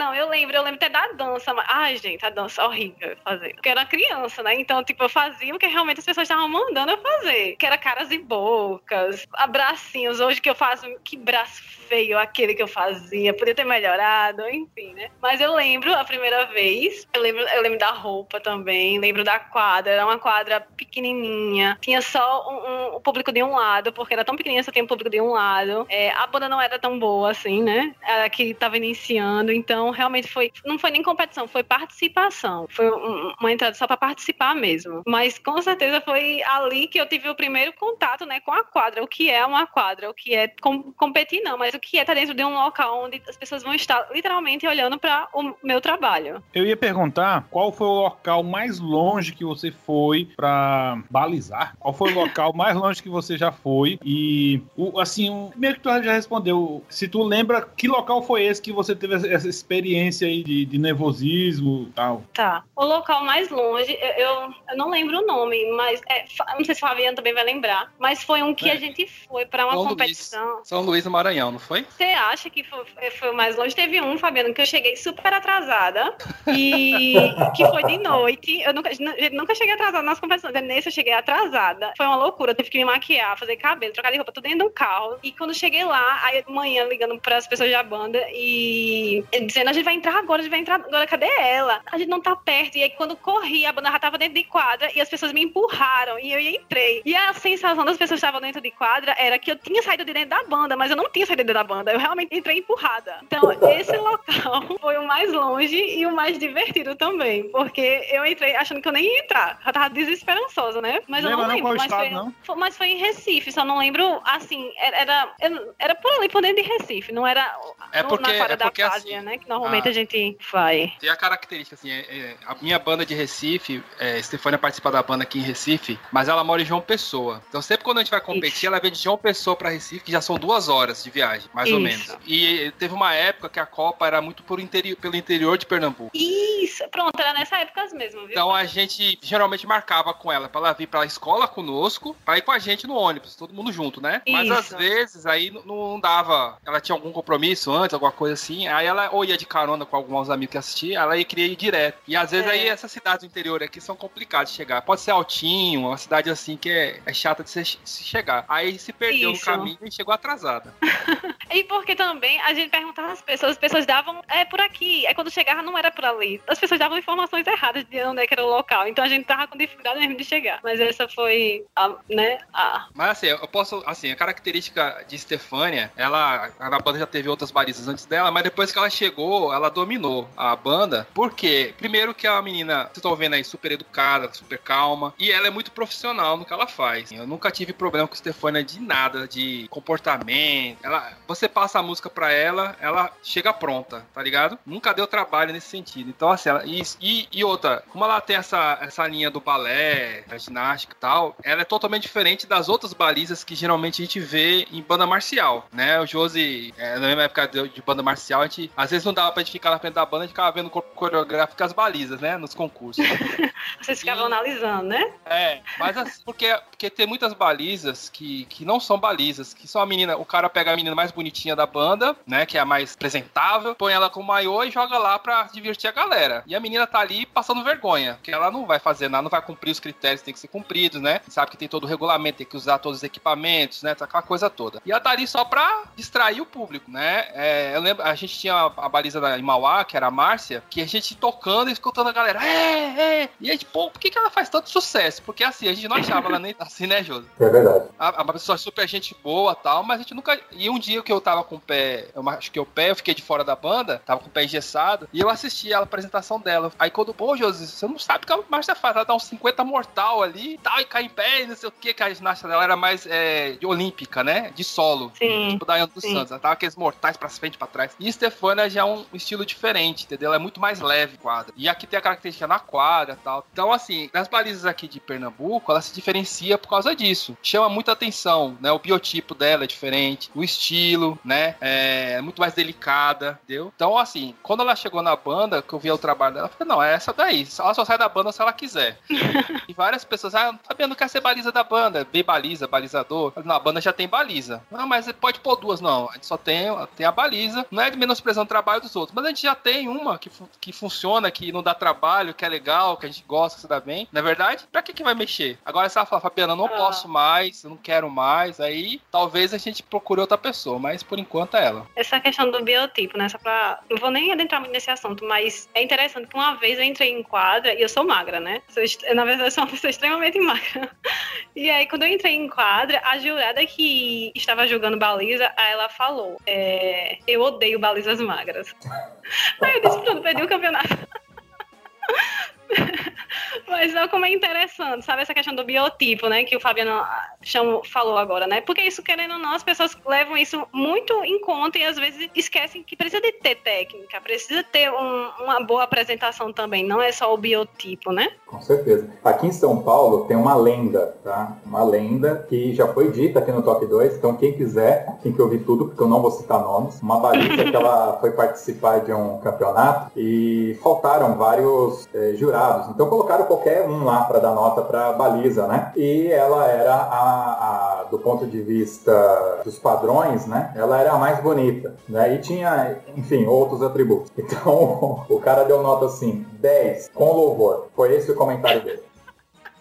não, eu lembro, eu lembro até da dança. Mas, ai, gente, a dança horrível fazer. Porque eu era criança, né? Então, tipo, eu fazia o que realmente as pessoas estavam mandando eu fazer. Que era caras e bocas, abracinhos. Hoje que eu faço, que braço feio aquele que eu fazia. Podia ter melhorado, enfim, né? Mas eu lembro a primeira vez. Eu lembro, eu lembro da roupa também. Lembro da quadra. Era uma quadra pequenininha. Tinha só um, um, o público de um lado, porque era tão pequenininha, só tinha o público de um lado. É, a banda não era tão boa assim, né? Era que tava iniciando. Então, realmente foi. Não foi nem competição, foi participação. Foi uma entrada só para participar mesmo. Mas com certeza foi ali que eu tive o primeiro contato, né, com a quadra. O que é uma quadra? O que é com, competir, não, mas o que é estar dentro de um local onde as pessoas vão estar literalmente olhando para o meu trabalho. Eu ia perguntar qual foi o local mais longe que você foi para balizar? Qual foi o local mais longe que você já foi? E, o, assim, o, meio que tu já respondeu. Se tu lembra que local foi esse que você teve essa experiência aí de, de nervosismo e tal? Tá. O local mais longe, eu, eu não lembro o nome, mas é, não sei se o Fabiano também vai lembrar, mas foi um que é. a gente foi para uma São competição. Luís. São Luís do Maranhão, não foi? Você acha que foi, foi mais longe? Teve um, Fabiano, que eu cheguei super atrasada e que foi de noite. Eu nunca, nunca cheguei atrasada nas competições. Nesse eu cheguei atrasada. Foi uma loucura. Eu tive que me maquiar, fazer cabelo, trocar de roupa, tudo dentro do carro. E quando cheguei lá, aí manhã ligando para as pessoas da banda e dizendo: a gente vai entrar agora, a gente vai entrar agora, cadê ela? A gente não tá perto. E aí quando corri, a banda já tava dentro de quadra e as pessoas me empurraram e eu entrei. E a sensação das pessoas que estavam dentro de quadra era que eu tinha saído de dentro da banda, mas eu não tinha saído de da banda. Eu realmente entrei empurrada. Então, esse local foi o mais longe e o mais divertido também, porque eu entrei achando que eu nem ia entrar. Eu tava desesperançosa, né? Mas Lembra eu não lembro. Qual mas, estado, foi, não? foi- mas foi em Recife, só não lembro, assim, era, era, era por ali, por dentro de Recife, não era É porque- na é da porque, Fásia, assim, né? Que normalmente a- a gente vai. Tem a característica, assim, é- é, a minha banda de Recife, é, Stefania participa da banda aqui em Recife, mas ela mora em João Pessoa. Então sempre quando a gente vai competir, Isso. ela vem de João Pessoa pra Recife, que já são duas horas de viagem, mais ou Isso. menos. E teve uma época que a Copa era muito por interi- pelo interior de Pernambuco. Isso, pronto, era nessa época mesmo, viu? Então a gente geralmente marcava com ela pra ela vir pra escola conosco, pra ir com a gente no ônibus, todo mundo junto, né? Mas às Isso. vezes aí não dava. Ela tinha algum compromisso antes, alguma coisa assim. Aí ela ou ia de carona com alguns amigos que assistiam, ela ia queria ir direto. E às vezes É. aí essas cidades do interior aqui são complicadas de chegar. Pode ser Altinho, uma cidade assim que é, é chata de se, se chegar. Aí se perdeu Isso. no caminho e chegou atrasada. E porque também a gente perguntava às pessoas, as pessoas davam, é por aqui. Aí quando chegava não era por ali. As pessoas davam informações erradas de onde é era o local. Então a gente tava com dificuldade mesmo de chegar. Mas essa foi a, né, a... Mas assim, eu posso, assim, a característica de Stefânia, ela, a banda já teve outras balizas antes dela, mas depois que ela chegou, ela dominou a banda. Por quê? Primeiro que é uma menina, vocês estão vendo aí, super educada, super calma, e ela é muito profissional no que ela faz. Eu nunca tive problema com Stefânia de nada, de comportamento. Ela, você passa a música pra ela, ela chega pronta, tá ligado? Nunca deu trabalho nesse sentido. Então, assim, ela, e, e, e outra, como ela tem essa, essa linha do balé, da ginástica e tal, ela é totalmente diferente das outras balizas que geralmente a gente vê em banda marcial, né? O Josi, é, na mesma época de, de, banda marcial, a gente, às vezes não dava pra gente ficar na frente da banda, a gente ficava vendo coreográfico as balizas, né? Nos concursos. Vocês ficavam e, analisando, né? É, mas assim, porque, porque tem muitas balizas que, que não são balizas, que são a menina, o cara pega a menina mais bonitinha da banda, né? Que é a mais apresentável, põe ela com o maiô e joga lá pra divertir a galera. E a menina tá ali passando vergonha, porque ela não vai fazer nada, não vai cumprir os critérios que tem que ser cumpridos, né? Sabe que tem todo o regulamento, tem que usar todos os equipamentos, né? Aquela coisa toda. E ela tá ali só pra distrair o público, né? É, eu lembro, a gente tinha a, a baliza da Imauá, que era a Márcia, que a gente tocando e escutando a galera, é, é. E a gente, pô, por que, que ela faz tanto sucesso? Porque assim, a gente não achava ela nem assim, né, Josi? É verdade. A, a pessoa super gente boa tal, mas a gente nunca. E um dia que eu tava com o pé, eu acho que o pé, eu fiquei de fora da banda, tava com o pé engessado, e eu assisti a apresentação dela. Aí quando, pô, Josi, você não sabe o que a Márcia faz, ela dá uns 50 mortal ali e tal, e cai em pé, e não sei o que, que a ginástica dela era mais é, de olímpica, né? De solo. Sim. Tipo da dos Santos. Ela tava aqueles mortais pra frente e pra trás. E Stefania já é um estilo diferente, entendeu? Ela é muito mais leve quadra. E aqui tem a característica na quadra e tal. Então, assim, nas balizas aqui de Pernambuco, ela se diferencia por causa disso. Chama muita atenção, né? O biotipo dela é diferente, o estilo, né? É muito mais delicada, entendeu? Então, assim, quando ela chegou na banda, que eu vi o trabalho dela, eu falei, não, é essa daí. Ela só sai da banda se ela quiser. e várias pessoas, ah, Fabiano quer ser baliza da banda. B baliza, balizador. Na banda já tem baliza. Não, mas pode pôr duas, não. A gente só tem, tem a baliza. Não é de menosprezando o trabalho dos outros, mas a gente já tem uma que, que funciona, que não dá trabalho, que é legal, que a gente gosta, que se dá bem. Na é verdade, pra que, que vai mexer? Agora se ela fala, Fabiana, eu não ah. posso mais, eu não quero mais, aí talvez a gente procure outra pessoa, mas por enquanto é ela. Essa questão do biotipo, né? Só pra. Não vou nem adentrar muito nesse assunto, mas é interessante que uma vez eu entrei em quadra e eu sou magra, né? Sou, na verdade, eu sou uma pessoa extremamente magra. E aí, quando eu entrei em quadra, a jurada que estava julgando baliza, ela falou: é, Eu odeio balizas magras. Aí eu disse: Pronto, perdi o campeonato. Mas olha como é interessante, sabe? Essa questão do biotipo, né? Que o Fabiano chamou, falou agora, né? Porque isso, querendo ou não, as pessoas levam isso muito em conta e às vezes esquecem que precisa de ter técnica, precisa ter um, uma boa apresentação também, não é só o biotipo, né? Com certeza. Aqui em São Paulo tem uma lenda, tá? Uma lenda que já foi dita aqui no Top 2, então quem quiser, tem que ouvir tudo, porque eu não vou citar nomes. Uma baliza que ela foi participar de um campeonato e faltaram vários é, jurados. Então colocaram qualquer um lá para dar nota para baliza, né? E ela era a, a, do ponto de vista dos padrões, né? Ela era a mais bonita, né? E tinha, enfim, outros atributos. Então o cara deu nota assim, 10 com louvor. Foi esse o comentário dele.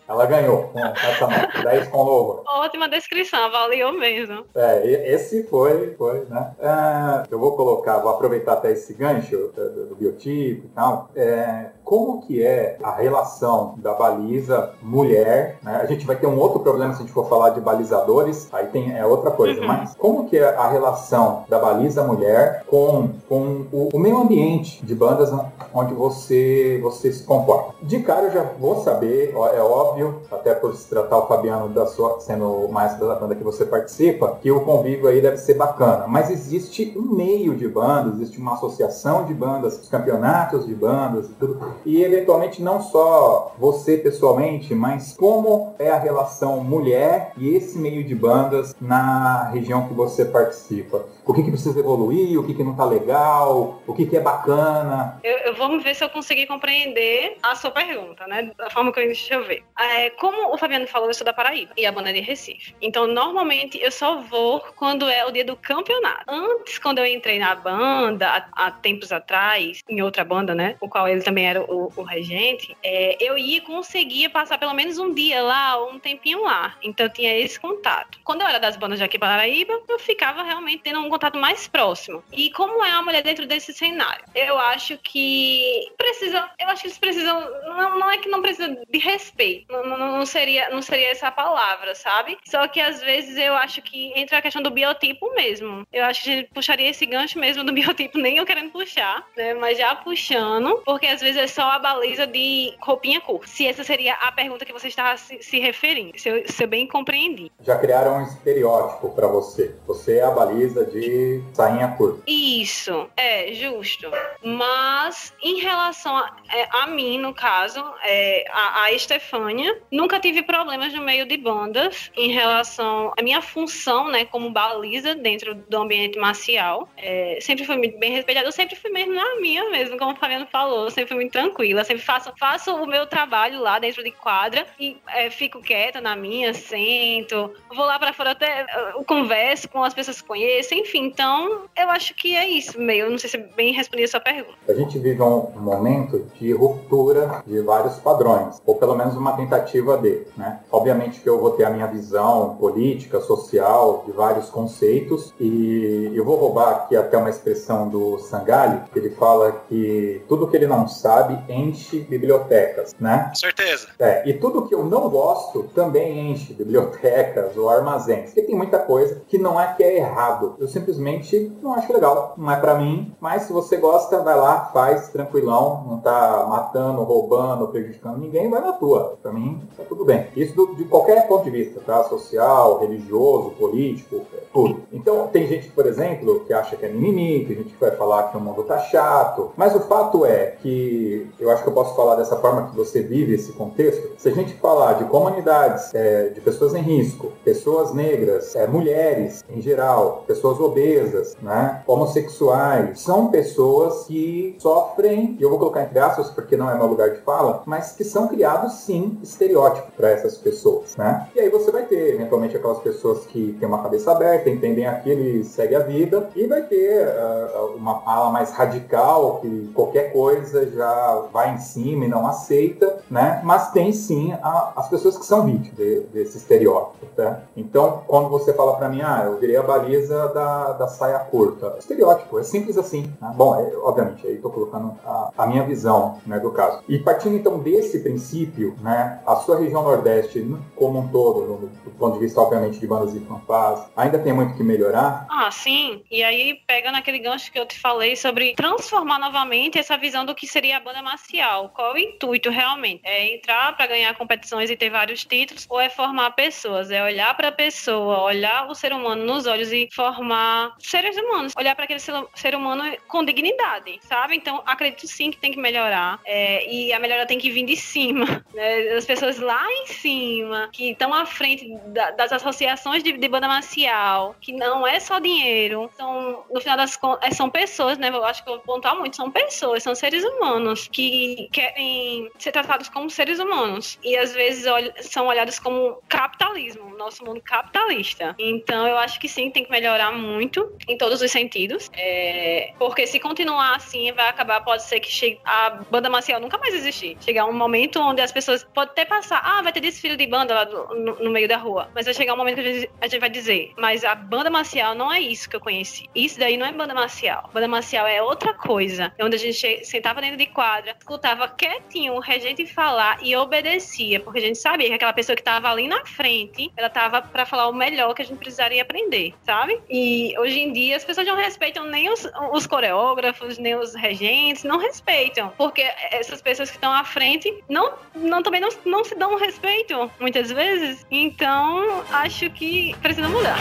Ela ganhou com essa nota, 10 com louvor. Ótima descrição, valeu mesmo. É, esse foi, foi, né? É, eu vou colocar, vou aproveitar até esse gancho do, do biotipo e tal. É, como que é a relação da baliza mulher, né? A gente vai ter um outro problema se a gente for falar de balizadores, aí tem é outra coisa, uhum. mas como que é a relação da baliza mulher com, com o, o, meio ambiente de bandas onde você, você se comporta? De cara eu já vou saber, é óbvio, até por se tratar o Fabiano da sua, sendo o maestro da banda que você participa, que o convívio aí deve ser bacana, mas existe um meio de bandas, existe uma associação de bandas, os campeonatos de bandas e tudo e eventualmente não só você pessoalmente, mas como é a relação mulher e esse meio de bandas na região que você participa. O que, que precisa evoluir, o que, que não está legal, o que, que é bacana. Eu, eu vamos ver se eu consegui compreender a sua pergunta, né? Da forma que eu deixa eu ver. É, como o Fabiano falou, eu sou da Paraíba e a banda é de Recife. Então, normalmente eu só vou quando é o dia do campeonato. Antes, quando eu entrei na banda, há, há tempos atrás, em outra banda, né? O qual ele também era o, o regente, é, eu ia conseguir passar pelo menos um dia lá, um tempinho lá. Então eu tinha esse contato. Quando eu era das bandas de aqui Paraíba, eu ficava realmente tendo um contato mais próximo. E como é a mulher dentro desse cenário? Eu acho que precisa, eu acho que eles precisam, não, não é que não precisa de respeito, não, não, não, seria, não seria essa palavra, sabe? Só que às vezes eu acho que entra a questão do biotipo mesmo. Eu acho que a gente puxaria esse gancho mesmo do biotipo, nem eu querendo puxar, né? Mas já puxando, porque às vezes é só a baliza de roupinha curta. Se essa seria a pergunta que você estava se, se referindo, se eu, se eu bem compreendi. Já criaram um estereótipo para você. Você é a baliza de sainha curta. Isso, é justo. Mas em relação a, é, a mim, no caso, é, a, a Estefânia, nunca tive problemas no meio de bandas em relação à minha função, né, como baliza dentro do ambiente marcial. É, sempre fui muito bem respeitada, eu sempre fui mesmo na minha mesmo, como o Fabiano falou, sempre fui muito tranquila, sempre faço, faço o meu trabalho lá dentro de quadra e é, fico quieta na minha, sento, vou lá para fora até eu converso com as pessoas que conheço, enfim, então eu acho que é isso meio, não sei se bem respondi a sua pergunta. A gente vive um momento de ruptura de vários padrões, ou pelo menos uma tentativa de, né? Obviamente que eu vou ter a minha visão política, social, de vários conceitos, e eu vou roubar aqui até uma expressão do Sangali, que ele fala que tudo que ele não sabe enche bibliotecas, né? Certeza. É, e tudo que eu não gosto também enche bibliotecas ou armazéns. Porque tem muita coisa que não é que é errado. Eu simplesmente não acho legal. Não é para mim. Mas se você gosta, vai lá, faz tranquilão. Não tá matando, roubando, prejudicando ninguém, vai na tua. Para mim, tá tudo bem. Isso do, de qualquer ponto de vista, tá? Social, religioso, político, tudo. Então, tem gente, por exemplo, que acha que é mimimi, tem gente que vai falar que o mundo tá chato. Mas o fato é que eu acho que eu posso falar dessa forma que você vive esse contexto. Se a gente falar de comunidades, é, de pessoas em risco, pessoas negras, é, mulheres em geral, pessoas obesas, né, homossexuais, são pessoas que sofrem, e eu vou colocar entre aspas porque não é meu lugar de fala, mas que são criados sim estereótipos para essas pessoas, né? E aí você vai ter eventualmente aquelas pessoas que têm uma cabeça aberta, entendem aquilo e segue a vida, e vai ter uh, uma ala mais radical que qualquer coisa já vai em cima e não aceita, né? Mas tem sim a, as pessoas que são vítimas de, desse estereótipo, tá? Então, quando você fala para mim, ah, eu virei a baliza da, da saia curta, estereótipo, é simples assim. Né? Bom, é, obviamente, aí estou colocando a, a, minha visão né, do caso. E partindo então desse princípio, né, a sua região Nordeste como um todo, do, do ponto de vista, obviamente, de bandas e fanfás, ainda tem muito que melhorar? Ah, sim. E aí, pega naquele gancho que eu te falei sobre transformar novamente essa visão do que seria a banda marcial. Qual o intuito realmente? É entrar para ganhar competições e ter vários títulos ou é formar pessoas? É olhar para a pessoa, olhar o ser humano nos olhos e formar seres humanos, olhar para aquele ser humano com dignidade, sabe? Então, acredito sim que tem que melhorar é, e a melhora tem que vir de cima, né? As pessoas lá em cima, que estão à frente da, das associações de, de banda marcial, que não é só dinheiro, são, no final das contas, é, são pessoas, né? Eu acho que eu vou pontuar muito, são pessoas, são seres humanos que querem ser tratados como seres humanos e às vezes são olhados como capitalismo, nosso mundo capitalista. Então eu acho que sim, tem que melhorar muito em todos os sentidos, é, porque se continuar assim, vai acabar, pode ser que chegue, a banda marcial nunca mais existir. Chegar um momento onde as pessoas pode até passar, ah, vai ter desfile de banda lá do, no, no, meio da rua, mas vai chegar um momento que a gente vai dizer, mas a banda marcial não é isso que eu conheci. Isso daí não é banda marcial. Banda marcial é outra coisa, é onde a gente sentava dentro de quadra, escutava quietinho o regente falar e obedecia, porque a gente sabia que aquela pessoa que estava ali na frente, ela estava para falar o melhor que a gente precisaria aprender, sabe? E hoje em dia as pessoas não respeitam nem os, os coreógrafos, nem os regentes, não respeitam, porque essas pessoas que estão à frente não, não também não, não se dão respeito muitas vezes. Então, acho que precisa mudar.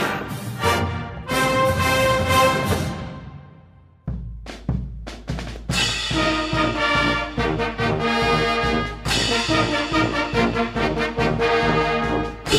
Thank you.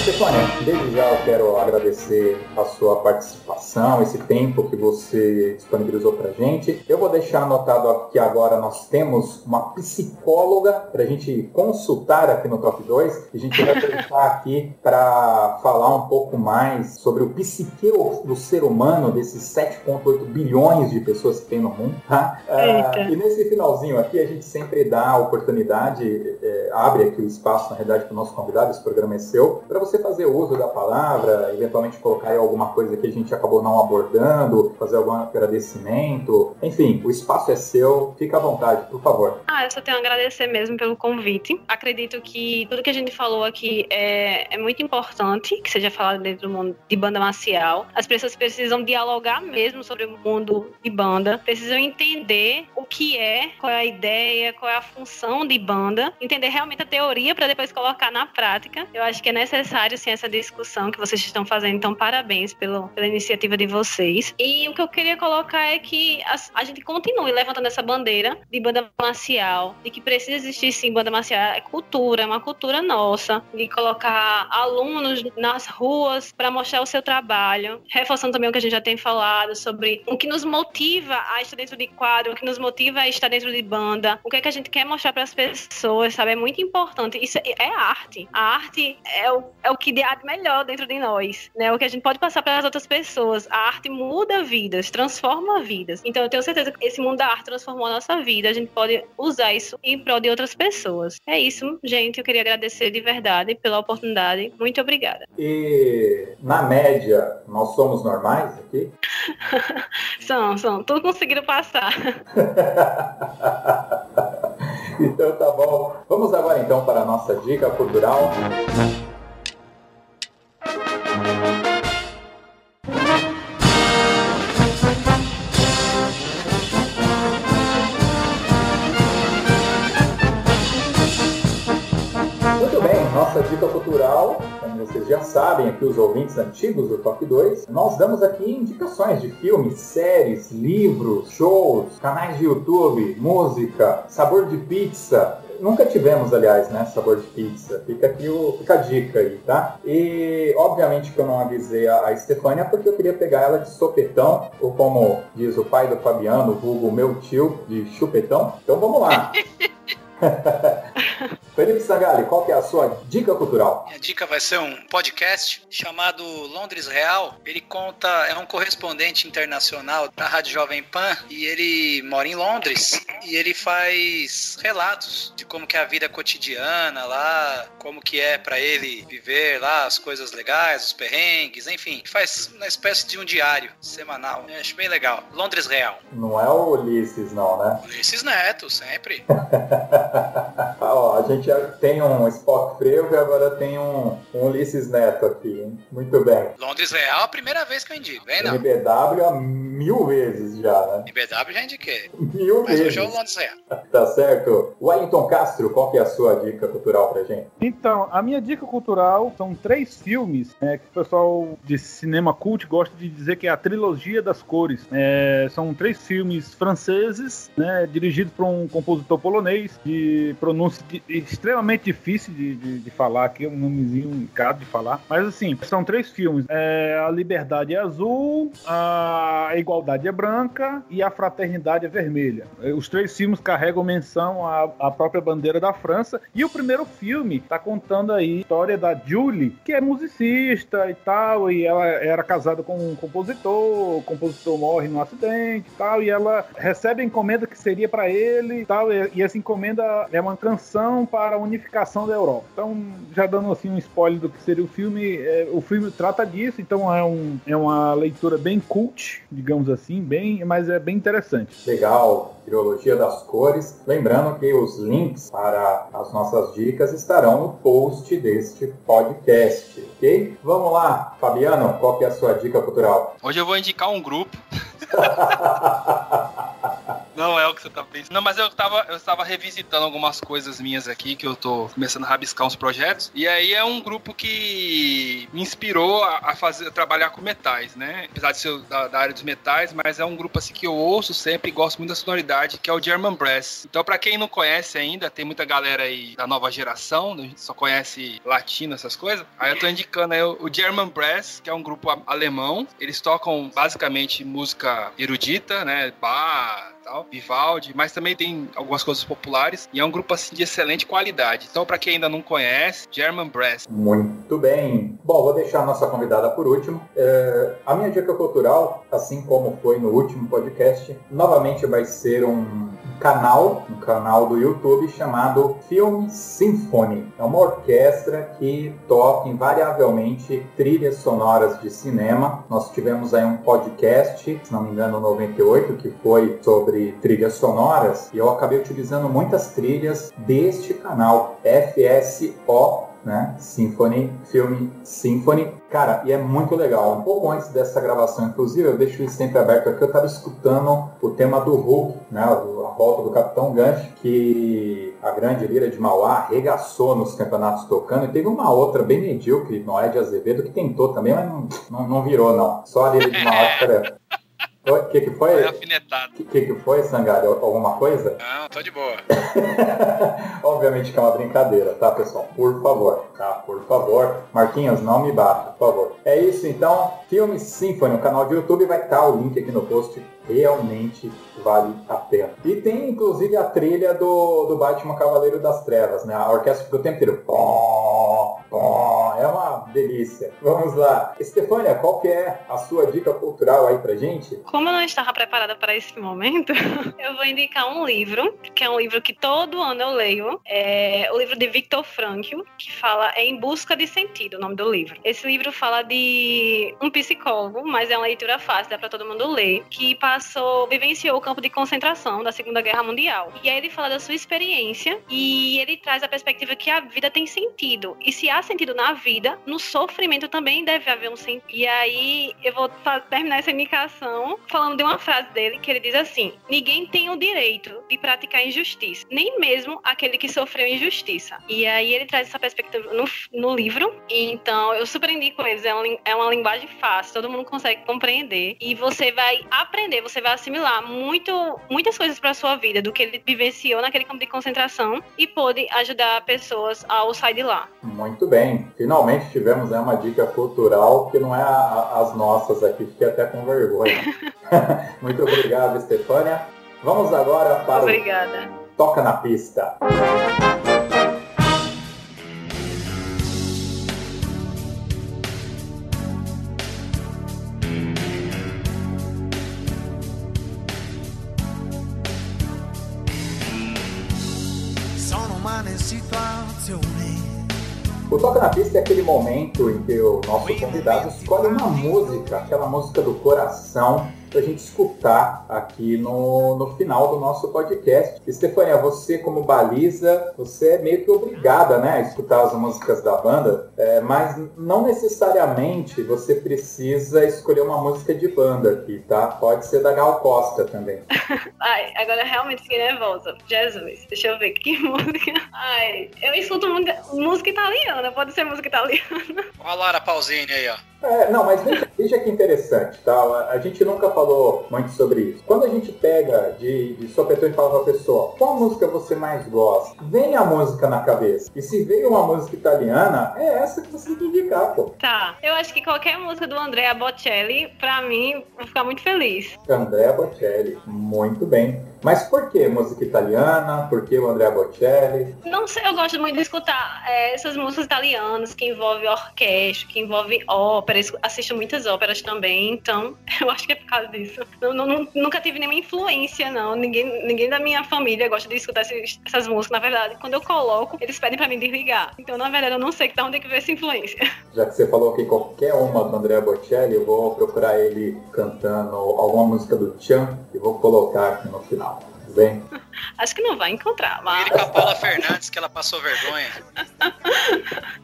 Stefania, Desde já eu quero agradecer a sua participação, esse tempo que você disponibilizou para gente. Eu vou deixar anotado aqui agora, nós temos uma psicóloga para a gente consultar aqui no Top 2. A gente vai aproveitar aqui para falar um pouco mais sobre o psique do ser humano, desses 7,8 bilhões de pessoas que tem no mundo. Tá? Ah, e nesse finalzinho aqui, a gente sempre dá a oportunidade, é, abre aqui o espaço, na realidade, para o nosso convidado, esse programa é seu, para você fazer uso da palavra, eventualmente colocar alguma coisa que a gente acabou não abordando, fazer algum agradecimento. Enfim, o espaço é seu, fica à vontade, por favor. Ah, eu só tenho a agradecer mesmo pelo convite. Acredito que tudo que a gente falou aqui é, é muito importante que seja falado dentro do mundo de banda marcial. As pessoas precisam dialogar mesmo sobre o mundo de banda, precisam entender o que é, qual é a ideia, qual é a função de banda, entender realmente a teoria para depois colocar na prática. Eu acho que é necessário sim essa discussão que vocês estão fazendo, então parabéns pelo, pela iniciativa de vocês. E o que eu queria colocar é que a, a gente continue levantando essa bandeira de banda marcial, de que precisa existir sim banda marcial, é cultura, é uma cultura nossa, de colocar alunos nas ruas para mostrar o seu trabalho, reforçando também o que a gente já tem falado sobre o que nos motiva a estar dentro de quadro, o que nos motiva a estar dentro de banda, o que é que a gente quer mostrar para as pessoas, sabe? É muito importante. Isso é, é arte. A arte é o, é o que há de melhor dentro de nós, né? O que a gente pode passar para as outras pessoas. A arte muda vidas, transforma vidas. Então eu tenho certeza que esse mundo da arte transformou a nossa vida. A gente pode usar isso em prol de outras pessoas. É isso, gente. Eu queria agradecer de verdade pela oportunidade. Muito obrigada. E na média, nós somos normais aqui? são, são. Tudo conseguiram passar. então tá bom. Vamos agora então para a nossa dica cultural. Nossa dica cultural vocês já sabem, aqui os ouvintes antigos do Top 2, nós damos aqui indicações de filmes, séries, livros, shows, canais de YouTube, música, sabor de pizza, nunca tivemos, aliás, né, sabor de pizza. Fica aqui o, fica a dica aí, tá? E obviamente que eu não avisei a, a Estefânia porque eu queria pegar ela de sopetão, ou como diz o pai do Fabiano, vulgo meu tio, de chupetão. Então vamos lá. Felipe Sangali, qual que é a sua dica cultural? Minha dica vai ser um podcast chamado Londres Real. Ele conta, é um correspondente internacional da Rádio Jovem Pan e ele mora em Londres e ele faz relatos de como que é a vida cotidiana lá, como que é para ele viver lá as coisas legais, os perrengues, enfim, faz uma espécie de um diário semanal. Eu acho bem legal. Londres Real. Não é o Ulisses não, né? Ulisses Neto, sempre. Ó, a gente já tem um Spock Frevo e agora tem um, um Ulisses Neto aqui. Hein? Muito bem. Londres Real, a primeira vez que eu indico, vem não? NBW há mil vezes já, né? NBW já indiquei. Mil Mas vezes. hoje é o Londres Real. Tá certo. Wellington Castro, qual que é a sua dica cultural pra gente? Então, a minha dica cultural são três filmes né, que o pessoal de cinema cult gosta de dizer que é a trilogia das cores. É, são três filmes franceses, né, dirigidos por um compositor polonês de pronúncia de, extremamente difícil de, de, de, falar aqui, um nomezinho caro de falar. Mas assim, são três filmes: é, A Liberdade é Azul, A Igualdade é Branca e A Fraternidade é Vermelha. Os três filmes carregam menção à, à própria bandeira da França. E o primeiro filme está contando aí a história da Julie, que é musicista e tal, e ela era casada com um compositor, o compositor morre num acidente e tal, e ela recebe a encomenda que seria para ele e tal, e, e essa encomenda é uma canção para a unificação da Europa. Então, já dando assim um spoiler do que seria o filme, é, o filme trata disso, então é, um, é uma leitura bem cult, digamos assim, bem, mas é bem interessante. Legal, Trilogia das Cores. Lembrando que os links para as nossas dicas estarão no post deste podcast, ok? Vamos lá, Fabiano, qual que é a sua dica cultural? Hoje eu vou indicar um grupo Não é o que você tá pensando. Não, mas eu tava, eu tava revisitando algumas coisas minhas aqui, que eu tô começando a rabiscar uns projetos. E aí é um grupo que me inspirou a, a fazer, a trabalhar com metais, né? Apesar de ser da, da, área dos metais, mas é um grupo assim que eu ouço sempre e gosto muito da sonoridade, que é o German Brass. Então, para quem não conhece ainda, tem muita galera aí da nova geração, a gente só conhece latino, essas coisas. Aí eu tô indicando aí o German Brass, que é um grupo alemão. Eles tocam basicamente música erudita, né? Bar, tal, Vivaldi, mas também tem algumas coisas populares e é um grupo assim de excelente qualidade. Então, para quem ainda não conhece, German Brass. Muito bem. Bom, vou deixar a nossa convidada por último. É, a minha dica cultural, assim como foi no último podcast, novamente vai ser um canal, um canal do YouTube chamado Film Symphony. É uma orquestra que toca invariavelmente trilhas sonoras de cinema. Nós tivemos aí um podcast, se não me engano, 98, que foi sobre trilhas sonoras, e eu acabei utilizando muitas trilhas deste canal, FSO né? Symphony, filme Symphony. Cara, e é muito legal. Um pouco antes dessa gravação, inclusive, eu deixo isso sempre aberto aqui, eu estava escutando o tema do Hulk, né? A volta do Capitão Gancho, que a grande lira de Mauá arregaçou nos campeonatos tocando, e teve uma outra bem medíocre, Noé de Azevedo, que tentou também, mas não, não, não virou, não. Só a lira de Mauá que o que, que foi? O que, que foi, Sangário? Alguma coisa? Não, tô de boa. Obviamente que é uma brincadeira, tá, pessoal? Por favor, tá? Por favor. Marquinhos, não me bata, por favor. É isso, então. Filme Symphony, o canal de YouTube, vai estar o link aqui no post. Realmente vale a pena. E tem, inclusive, a trilha do, do Batman Cavaleiro das Trevas, né? A orquestra fica o tempo inteiro. É uma delícia. Vamos lá. Estefânia, qual que é a sua dica cultural aí pra gente? Como eu não estava preparada para esse momento, eu vou indicar um livro, que é um livro que todo ano eu leio. É o livro de Viktor Frankl, que fala é Em Busca de Sentido, o nome do livro. Esse livro fala de um psicólogo, mas é uma leitura fácil, dá para todo mundo ler, que passou, vivenciou o campo de concentração da Segunda Guerra Mundial. E aí ele fala da sua experiência e ele traz a perspectiva que a vida tem sentido. E se há sentido na vida, no sofrimento também deve haver um sentido. E aí eu vou terminar essa indicação falando de uma frase dele que ele diz assim: Ninguém tem o direito de praticar injustiça, nem mesmo aquele que sofreu injustiça. E aí ele traz essa perspectiva no, no livro. Então eu super indico eles. É é uma linguagem fácil, todo mundo consegue compreender. E você vai aprender, você vai assimilar muito, muitas coisas para sua vida do que ele vivenciou naquele campo de concentração e pôde ajudar pessoas ao sair de lá. Muito bem. Finalmente tivemos né, uma dica cultural que não é a, a, as nossas aqui, fiquei até com vergonha. Muito obrigado, Estefânia. Vamos agora para Obrigada. o Toca na Pista. O Toca na Pista é aquele momento em que o nosso convidado escolhe uma música, aquela música do coração, para a gente escutar aqui no, no final do nosso podcast. Estefânia, você como baliza, você é meio que obrigada né, a escutar as músicas da banda, é, mas não necessariamente você precisa escolher uma música de banda aqui, tá? Pode ser da Gal Costa também. Ai, agora realmente fiquei nervosa. Jesus, deixa eu ver que música. Ai, eu escuto música italiana, pode ser música italiana. Olha a Lara Pausini aí, ó. É, não, mas veja, veja que interessante, tá? A gente nunca falou muito sobre isso. Quando a gente pega de, de sopetão e fala pra pessoa, qual música você mais gosta? Vem a música na cabeça. E se veio uma música italiana, é essa que você tem que indicar, pô. Tá. Eu acho que qualquer música do Andrea Bocelli, pra mim, vou ficar muito feliz. Andrea Bocelli, muito bem. Mas por que música italiana? Por que o Andrea Bocelli? Não sei, eu gosto muito de escutar é, essas músicas italianas que envolvem orquestra, que envolvem ópera. Assisto muitas óperas também, então eu acho que é por causa disso. Eu, não, nunca tive nenhuma influência, não. Ninguém, ninguém da minha família gosta de escutar esses, essas músicas. Na verdade, quando eu coloco, eles pedem pra mim desligar. Então, na verdade, eu não sei de onde é que veio essa influência. Já que você falou que qualquer uma do Andrea Bocelli, eu vou procurar ele cantando alguma música do Chan e vou colocar aqui no final. bem? Acho que não vai encontrar, mas. Ele com a Paula Fernandes, que ela passou vergonha.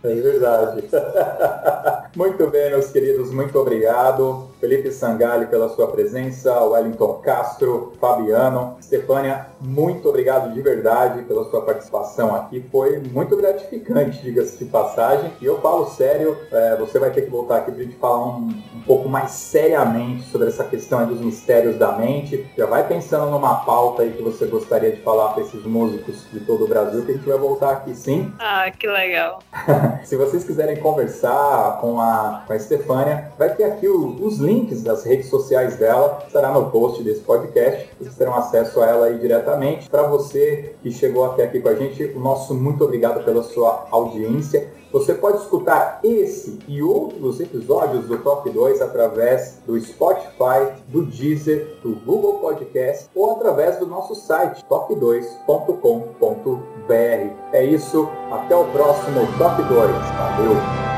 É verdade. muito bem, meus queridos, muito obrigado. Felipe Sangali pela sua presença, Wellington Castro, Fabiano, Stefânia, muito obrigado de verdade pela sua participação aqui. Foi muito gratificante, diga-se de passagem. E eu falo sério, é, você vai ter que voltar aqui para a gente falar um, um, pouco mais seriamente sobre essa questão dos mistérios da mente. Já vai pensando numa pauta aí que você gostaria de falar para esses músicos de todo o Brasil, que a gente vai voltar aqui sim. Ah, que legal. Se vocês quiserem conversar com a, com a Stefânia, vai ter aqui o, os links das redes sociais dela, estará no post desse podcast. Vocês terão acesso a ela aí diretamente. Para você que chegou até aqui com a gente, o nosso muito obrigado pela sua audiência. Você pode escutar esse e outros episódios do Top 2 através do Spotify, do Deezer, do Google Podcast ou através do nosso site top2.com.br. É isso, até o próximo Top 2. Valeu!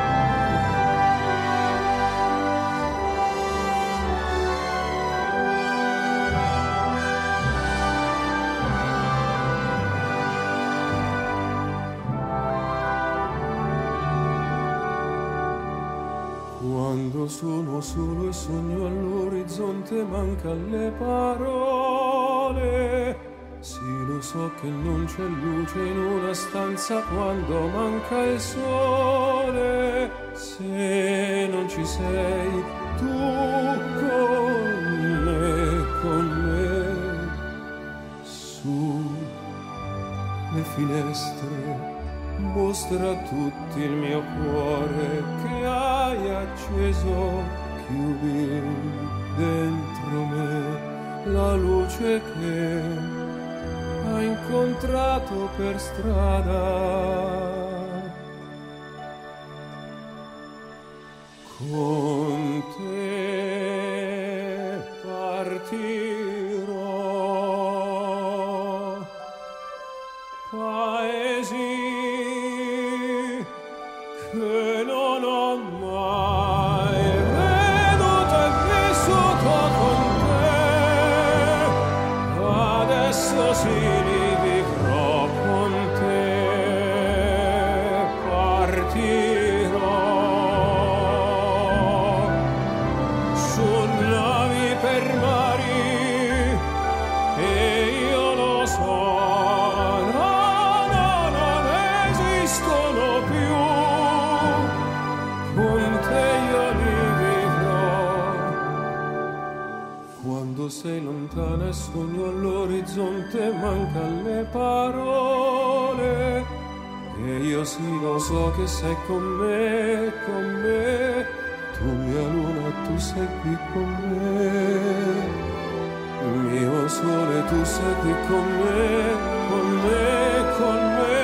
Solo e sogno all'orizzonte, manca le parole. Sì, lo so che non c'è luce in una stanza quando manca il sole. Se non ci sei tu con me, con me, su le finestre mostra a tutti il mio cuore che hai acceso, dentro me la luce che hai incontrato per strada. Con che sei con me, con me. Tu mia luna tu sei qui con me. Mio sole tu sei qui con me, con me, con me